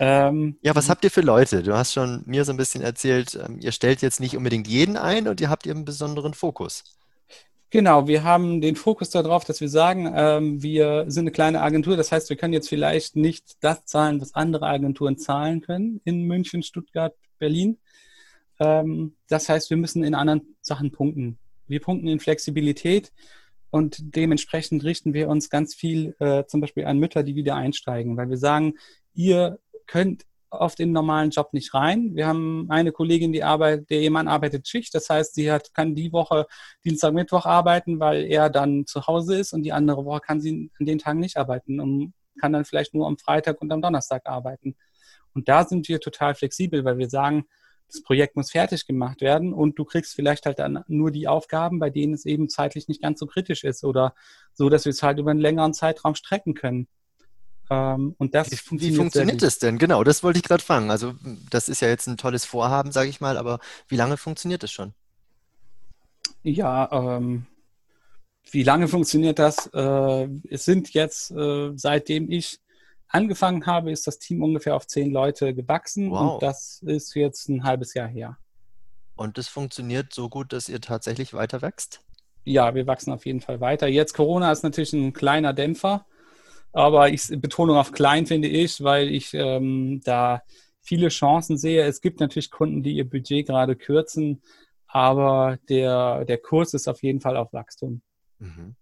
Ähm, ja, was habt ihr für Leute? Du hast schon mir so ein bisschen erzählt, ähm, ihr stellt jetzt nicht unbedingt jeden ein und ihr habt einen besonderen Fokus. Genau, wir haben den Fokus darauf, dass wir sagen, ähm, wir sind eine kleine Agentur. Das heißt, wir können jetzt vielleicht nicht das zahlen, was andere Agenturen zahlen können in München, Stuttgart, Berlin. Ähm, das heißt, wir müssen in anderen Sachen punkten. Wir punkten in Flexibilität und dementsprechend richten wir uns ganz viel äh, zum Beispiel an Mütter, die wieder einsteigen, weil wir sagen, ihr könnt auf den normalen Job nicht rein. Wir haben eine Kollegin, die arbeitet, der Ehemann arbeitet Schicht. Das heißt, sie hat, kann die Woche Dienstag, Mittwoch arbeiten, weil er dann zu Hause ist und die andere Woche kann sie an den Tagen nicht arbeiten und kann dann vielleicht nur am Freitag und am Donnerstag arbeiten. Und da sind wir total flexibel, weil wir sagen, das Projekt muss fertig gemacht werden und du kriegst vielleicht halt dann nur die Aufgaben, bei denen es eben zeitlich nicht ganz so kritisch ist oder so, dass wir es halt über einen längeren Zeitraum strecken können. Ähm, und das wie, funktioniert, wie funktioniert das denn? Genau, das wollte ich gerade fragen. Also das ist ja jetzt ein tolles Vorhaben, sage ich mal, aber wie lange funktioniert das schon? Ja, ähm, wie lange funktioniert das? Äh, es sind jetzt, äh, seitdem ich angefangen habe, ist das Team ungefähr auf zehn Leute gewachsen wow. und das ist jetzt ein halbes Jahr her. Und das funktioniert so gut, dass ihr tatsächlich weiter wächst? Ja, wir wachsen auf jeden Fall weiter. Jetzt Corona ist natürlich ein kleiner Dämpfer, aber ich Betonung auf klein finde ich, weil ich ähm, da viele Chancen sehe. Es gibt natürlich Kunden, die ihr Budget gerade kürzen, aber der, der Kurs ist auf jeden Fall auf Wachstum. Mhm.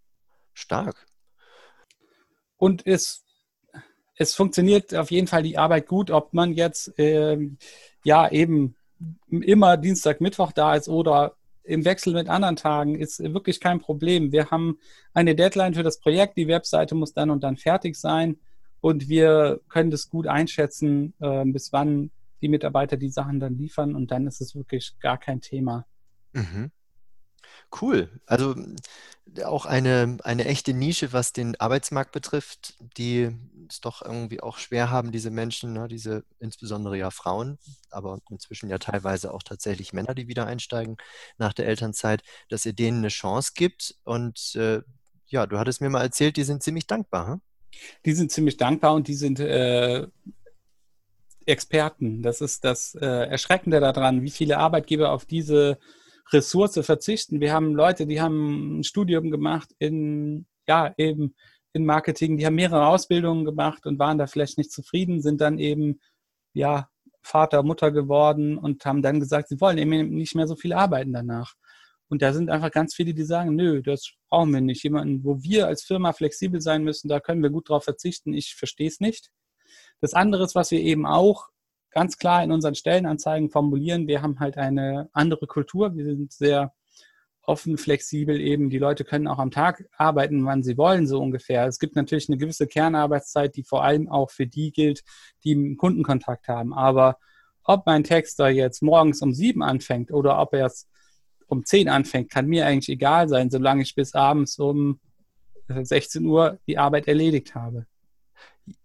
Stark. Und es, es funktioniert auf jeden Fall die Arbeit gut, ob man jetzt ähm, ja eben immer Dienstag, Mittwoch da ist oder im Wechsel mit anderen Tagen, ist wirklich kein Problem. Wir haben eine Deadline für das Projekt, die Webseite muss dann und dann fertig sein und wir können das gut einschätzen, äh, bis wann die Mitarbeiter die Sachen dann liefern und dann ist es wirklich gar kein Thema. Mhm. Cool. Also auch eine, eine echte Nische, was den Arbeitsmarkt betrifft, die es doch irgendwie auch schwer haben, diese Menschen, ne, diese insbesondere ja Frauen, aber inzwischen ja teilweise auch tatsächlich Männer, die wieder einsteigen nach der Elternzeit, dass ihr denen eine Chance gibt. Und äh, ja, du hattest mir mal erzählt, die sind ziemlich dankbar. Hm? Die sind ziemlich dankbar und die sind äh, Experten. Das ist das äh, Erschreckende daran, wie viele Arbeitgeber auf diese Ressource verzichten. Wir haben Leute, die haben ein Studium gemacht in, ja, eben in Marketing, die haben mehrere Ausbildungen gemacht und waren da vielleicht nicht zufrieden, sind dann eben, ja, Vater, Mutter geworden und haben dann gesagt, sie wollen eben nicht mehr so viel arbeiten danach. Und da sind einfach ganz viele, die sagen, nö, das brauchen wir nicht. Jemanden, wo wir als Firma flexibel sein müssen, da können wir gut drauf verzichten. Ich verstehe es nicht. Das andere ist, was wir eben auch ganz klar in unseren Stellenanzeigen formulieren, wir haben halt eine andere Kultur. Wir sind sehr offen, flexibel eben. Die Leute können auch am Tag arbeiten, wann sie wollen, so ungefähr. Es gibt natürlich eine gewisse Kernarbeitszeit, die vor allem auch für die gilt, die einen Kundenkontakt haben. Aber ob mein Texter jetzt morgens um sieben anfängt oder ob er es um zehn anfängt, kann mir eigentlich egal sein, solange ich bis abends um 16 Uhr die Arbeit erledigt habe.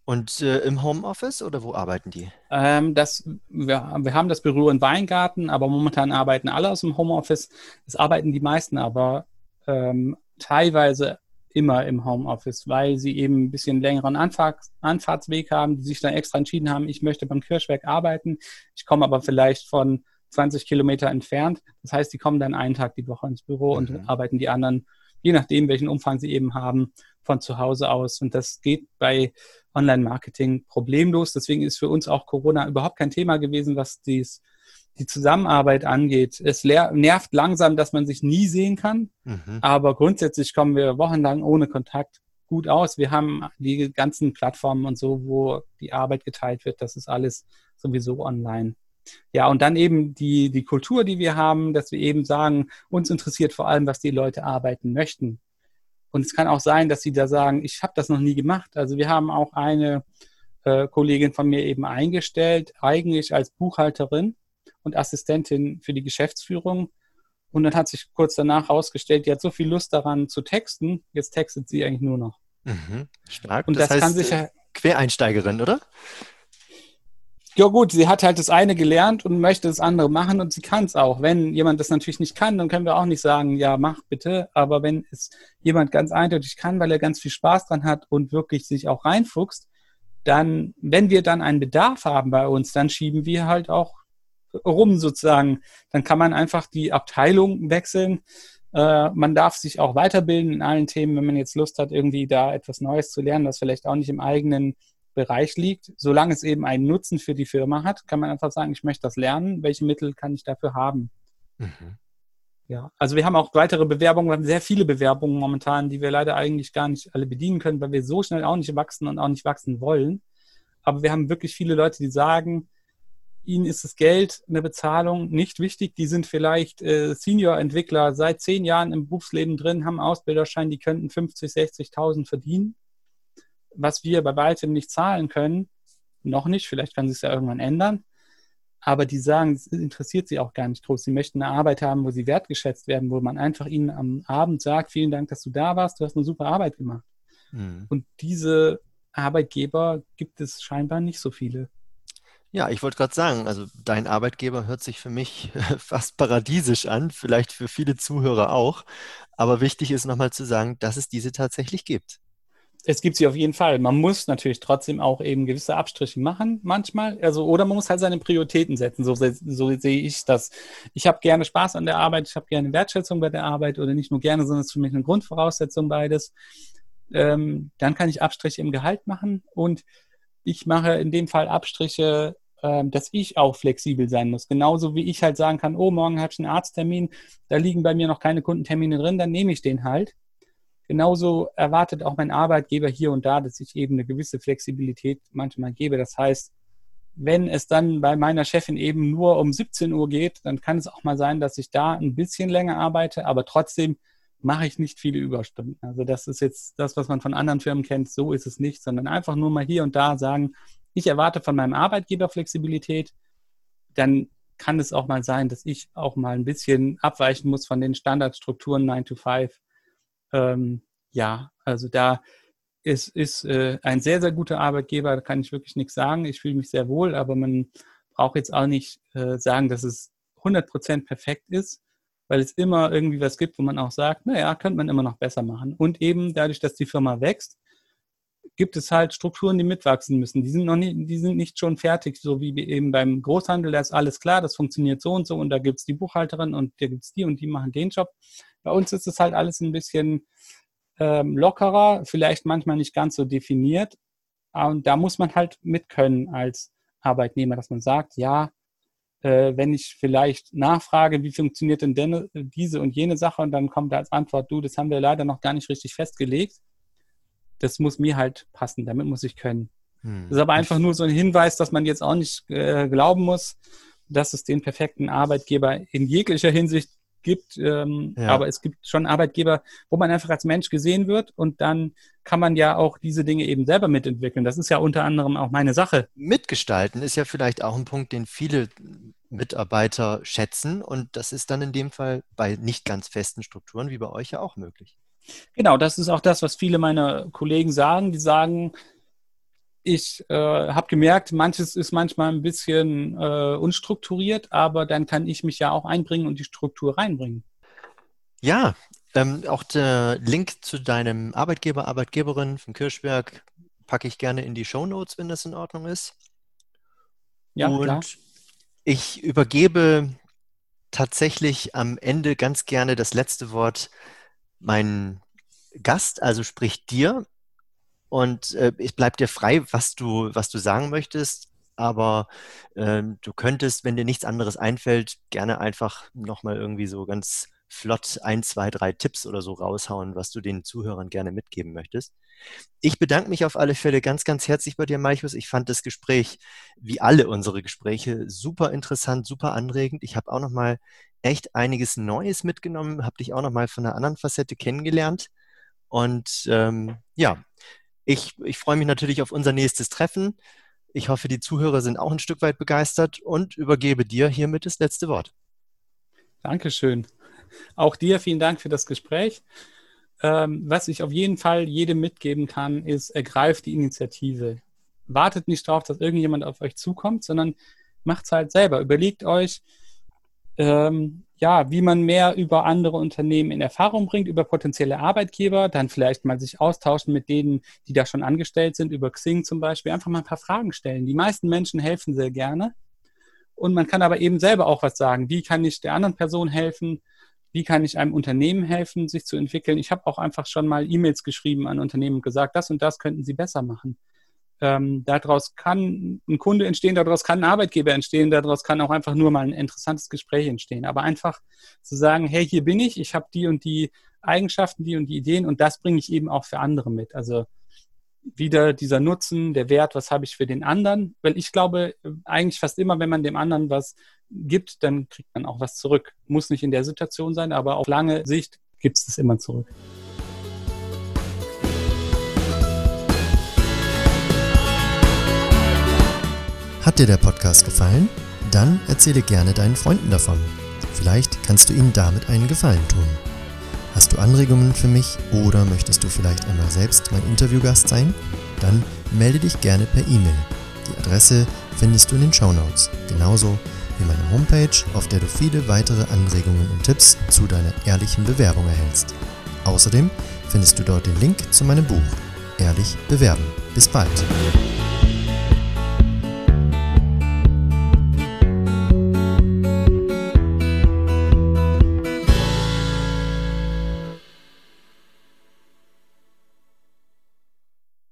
Und äh, im Homeoffice oder wo arbeiten die? Ähm, das, wir, wir haben das Büro in Weingarten, aber momentan arbeiten alle aus dem Homeoffice. Es arbeiten die meisten aber ähm, teilweise immer im Homeoffice, weil sie eben ein bisschen längeren Anfahr Anfahrtsweg haben, die sich dann extra entschieden haben, ich möchte beim Kirschwerk arbeiten, ich komme aber vielleicht von 20 Kilometer entfernt. Das heißt, die kommen dann einen Tag die Woche ins Büro mhm. und arbeiten die anderen, je nachdem, welchen Umfang sie eben haben, von zu Hause aus. Und das geht bei Online-Marketing problemlos. Deswegen ist für uns auch Corona überhaupt kein Thema gewesen, was dies, die Zusammenarbeit angeht. Es nervt langsam, dass man sich nie sehen kann. Mhm. Aber grundsätzlich kommen wir wochenlang ohne Kontakt gut aus. Wir haben die ganzen Plattformen und so, wo die Arbeit geteilt wird. Das ist alles sowieso online. Ja, und dann eben die, die Kultur, die wir haben, dass wir eben sagen, uns interessiert vor allem, was die Leute arbeiten möchten. Und es kann auch sein, dass sie da sagen, ich habe das noch nie gemacht. Also wir haben auch eine äh, Kollegin von mir eben eingestellt, eigentlich als Buchhalterin und Assistentin für die Geschäftsführung. Und dann hat sich kurz danach herausgestellt, die hat so viel Lust daran zu texten, jetzt textet sie eigentlich nur noch. Mhm, stark. Und das, das heißt, kann sich ja. Quereinsteigerin, oder? Ja gut, sie hat halt das eine gelernt und möchte das andere machen und sie kann es auch. Wenn jemand das natürlich nicht kann, dann können wir auch nicht sagen, ja, mach bitte. Aber wenn es jemand ganz eindeutig kann, weil er ganz viel Spaß dran hat und wirklich sich auch reinfuchst, dann, wenn wir dann einen Bedarf haben bei uns, dann schieben wir halt auch rum sozusagen. Dann kann man einfach die Abteilung wechseln. Äh, man darf sich auch weiterbilden in allen Themen, wenn man jetzt Lust hat, irgendwie da etwas Neues zu lernen, was vielleicht auch nicht im eigenen Bereich liegt. Solange es eben einen Nutzen für die Firma hat, kann man einfach sagen, ich möchte das lernen. Welche Mittel kann ich dafür haben? Mhm. Ja, also wir haben auch weitere Bewerbungen, wir haben sehr viele Bewerbungen momentan, die wir leider eigentlich gar nicht alle bedienen können, weil wir so schnell auch nicht wachsen und auch nicht wachsen wollen. Aber wir haben wirklich viele Leute, die sagen, ihnen ist das Geld, eine Bezahlung nicht wichtig. Die sind vielleicht äh, Senior-Entwickler seit zehn Jahren im Berufsleben drin, haben Ausbilderschein, die könnten 50, 60.000 verdienen was wir bei weitem nicht zahlen können, noch nicht, vielleicht kann sich ja irgendwann ändern, aber die sagen, es interessiert sie auch gar nicht groß. Sie möchten eine Arbeit haben, wo sie wertgeschätzt werden, wo man einfach ihnen am Abend sagt, vielen Dank, dass du da warst, du hast eine super Arbeit gemacht. Mhm. Und diese Arbeitgeber gibt es scheinbar nicht so viele. Ja, ich wollte gerade sagen, also dein Arbeitgeber hört sich für mich fast paradiesisch an, vielleicht für viele Zuhörer auch. Aber wichtig ist nochmal zu sagen, dass es diese tatsächlich gibt. Es gibt sie auf jeden Fall. Man muss natürlich trotzdem auch eben gewisse Abstriche machen, manchmal. Also, oder man muss halt seine Prioritäten setzen. So, so sehe ich das. Ich habe gerne Spaß an der Arbeit, ich habe gerne Wertschätzung bei der Arbeit oder nicht nur gerne, sondern es ist für mich eine Grundvoraussetzung beides. Ähm, dann kann ich Abstriche im Gehalt machen und ich mache in dem Fall Abstriche, ähm, dass ich auch flexibel sein muss. Genauso wie ich halt sagen kann, oh, morgen habe ich einen Arzttermin, da liegen bei mir noch keine Kundentermine drin, dann nehme ich den halt Genauso erwartet auch mein Arbeitgeber hier und da, dass ich eben eine gewisse Flexibilität manchmal gebe. Das heißt, wenn es dann bei meiner Chefin eben nur um 17 Uhr geht, dann kann es auch mal sein, dass ich da ein bisschen länger arbeite, aber trotzdem mache ich nicht viele Überstunden. Also das ist jetzt das, was man von anderen Firmen kennt. So ist es nicht, sondern einfach nur mal hier und da sagen, ich erwarte von meinem Arbeitgeber Flexibilität. Dann kann es auch mal sein, dass ich auch mal ein bisschen abweichen muss von den Standardstrukturen 9 to 5 ähm, ja, also da ist, ist äh, ein sehr, sehr guter Arbeitgeber, da kann ich wirklich nichts sagen. Ich fühle mich sehr wohl, aber man braucht jetzt auch nicht äh, sagen, dass es 100% perfekt ist, weil es immer irgendwie was gibt, wo man auch sagt, naja, könnte man immer noch besser machen. Und eben dadurch, dass die Firma wächst, gibt es halt Strukturen, die mitwachsen müssen. Die sind noch nicht, die sind nicht schon fertig, so wie eben beim Großhandel, da ist alles klar, das funktioniert so und so und da gibt es die Buchhalterin und da gibt es die und die machen den Job. Bei uns ist es halt alles ein bisschen ähm, lockerer, vielleicht manchmal nicht ganz so definiert. Und da muss man halt mit können als Arbeitnehmer, dass man sagt, ja, äh, wenn ich vielleicht nachfrage, wie funktioniert denn, denn diese und jene Sache und dann kommt als Antwort, du, das haben wir leider noch gar nicht richtig festgelegt. Das muss mir halt passen, damit muss ich können. Hm. Das ist aber einfach nur so ein Hinweis, dass man jetzt auch nicht äh, glauben muss, dass es den perfekten Arbeitgeber in jeglicher Hinsicht gibt. Ähm, ja. Aber es gibt schon Arbeitgeber, wo man einfach als Mensch gesehen wird und dann kann man ja auch diese Dinge eben selber mitentwickeln. Das ist ja unter anderem auch meine Sache. Mitgestalten ist ja vielleicht auch ein Punkt, den viele Mitarbeiter schätzen und das ist dann in dem Fall bei nicht ganz festen Strukturen wie bei euch ja auch möglich. Genau, das ist auch das, was viele meiner Kollegen sagen. Die sagen, ich äh, habe gemerkt, manches ist manchmal ein bisschen äh, unstrukturiert, aber dann kann ich mich ja auch einbringen und die Struktur reinbringen. Ja, ähm, auch der Link zu deinem Arbeitgeber, Arbeitgeberin von Kirschberg packe ich gerne in die Show Notes, wenn das in Ordnung ist. Ja, und klar. ich übergebe tatsächlich am Ende ganz gerne das letzte Wort meinen Gast, also sprich dir. Und äh, ich bleibe dir frei, was du, was du sagen möchtest. Aber äh, du könntest, wenn dir nichts anderes einfällt, gerne einfach nochmal irgendwie so ganz flott ein, zwei, drei Tipps oder so raushauen, was du den Zuhörern gerne mitgeben möchtest. Ich bedanke mich auf alle Fälle ganz, ganz herzlich bei dir, Malchus. Ich fand das Gespräch, wie alle unsere Gespräche, super interessant, super anregend. Ich habe auch nochmal echt einiges Neues mitgenommen, habe dich auch nochmal von einer anderen Facette kennengelernt. Und ähm, ja, ich, ich freue mich natürlich auf unser nächstes Treffen. Ich hoffe, die Zuhörer sind auch ein Stück weit begeistert und übergebe dir hiermit das letzte Wort. Dankeschön. Auch dir vielen Dank für das Gespräch. Ähm, was ich auf jeden Fall jedem mitgeben kann, ist, ergreift die Initiative. Wartet nicht darauf, dass irgendjemand auf euch zukommt, sondern macht es halt selber. Überlegt euch, ähm, ja, wie man mehr über andere Unternehmen in Erfahrung bringt, über potenzielle Arbeitgeber, dann vielleicht mal sich austauschen mit denen, die da schon angestellt sind, über Xing zum Beispiel, einfach mal ein paar Fragen stellen. Die meisten Menschen helfen sehr gerne. Und man kann aber eben selber auch was sagen. Wie kann ich der anderen Person helfen? Wie kann ich einem Unternehmen helfen, sich zu entwickeln? Ich habe auch einfach schon mal E-Mails geschrieben an Unternehmen und gesagt, das und das könnten sie besser machen ähm, daraus kann ein Kunde entstehen, daraus kann ein Arbeitgeber entstehen, daraus kann auch einfach nur mal ein interessantes Gespräch entstehen. Aber einfach zu sagen, hey, hier bin ich, ich habe die und die Eigenschaften, die und die Ideen und das bringe ich eben auch für andere mit. Also wieder dieser Nutzen, der Wert, was habe ich für den anderen? Weil ich glaube, eigentlich fast immer, wenn man dem anderen was gibt, dann kriegt man auch was zurück. Muss nicht in der Situation sein, aber auf lange Sicht gibt es das immer zurück. Hat dir der Podcast gefallen? Dann erzähle gerne deinen Freunden davon. Vielleicht kannst du ihnen damit einen Gefallen tun. Hast du Anregungen für mich oder möchtest du vielleicht einmal selbst mein Interviewgast sein? Dann melde dich gerne per E-Mail. Die Adresse findest du in den Show Notes, genauso wie meine Homepage, auf der du viele weitere Anregungen und Tipps zu deiner ehrlichen Bewerbung erhältst. Außerdem findest du dort den Link zu meinem Buch ehrlich bewerben. Bis bald.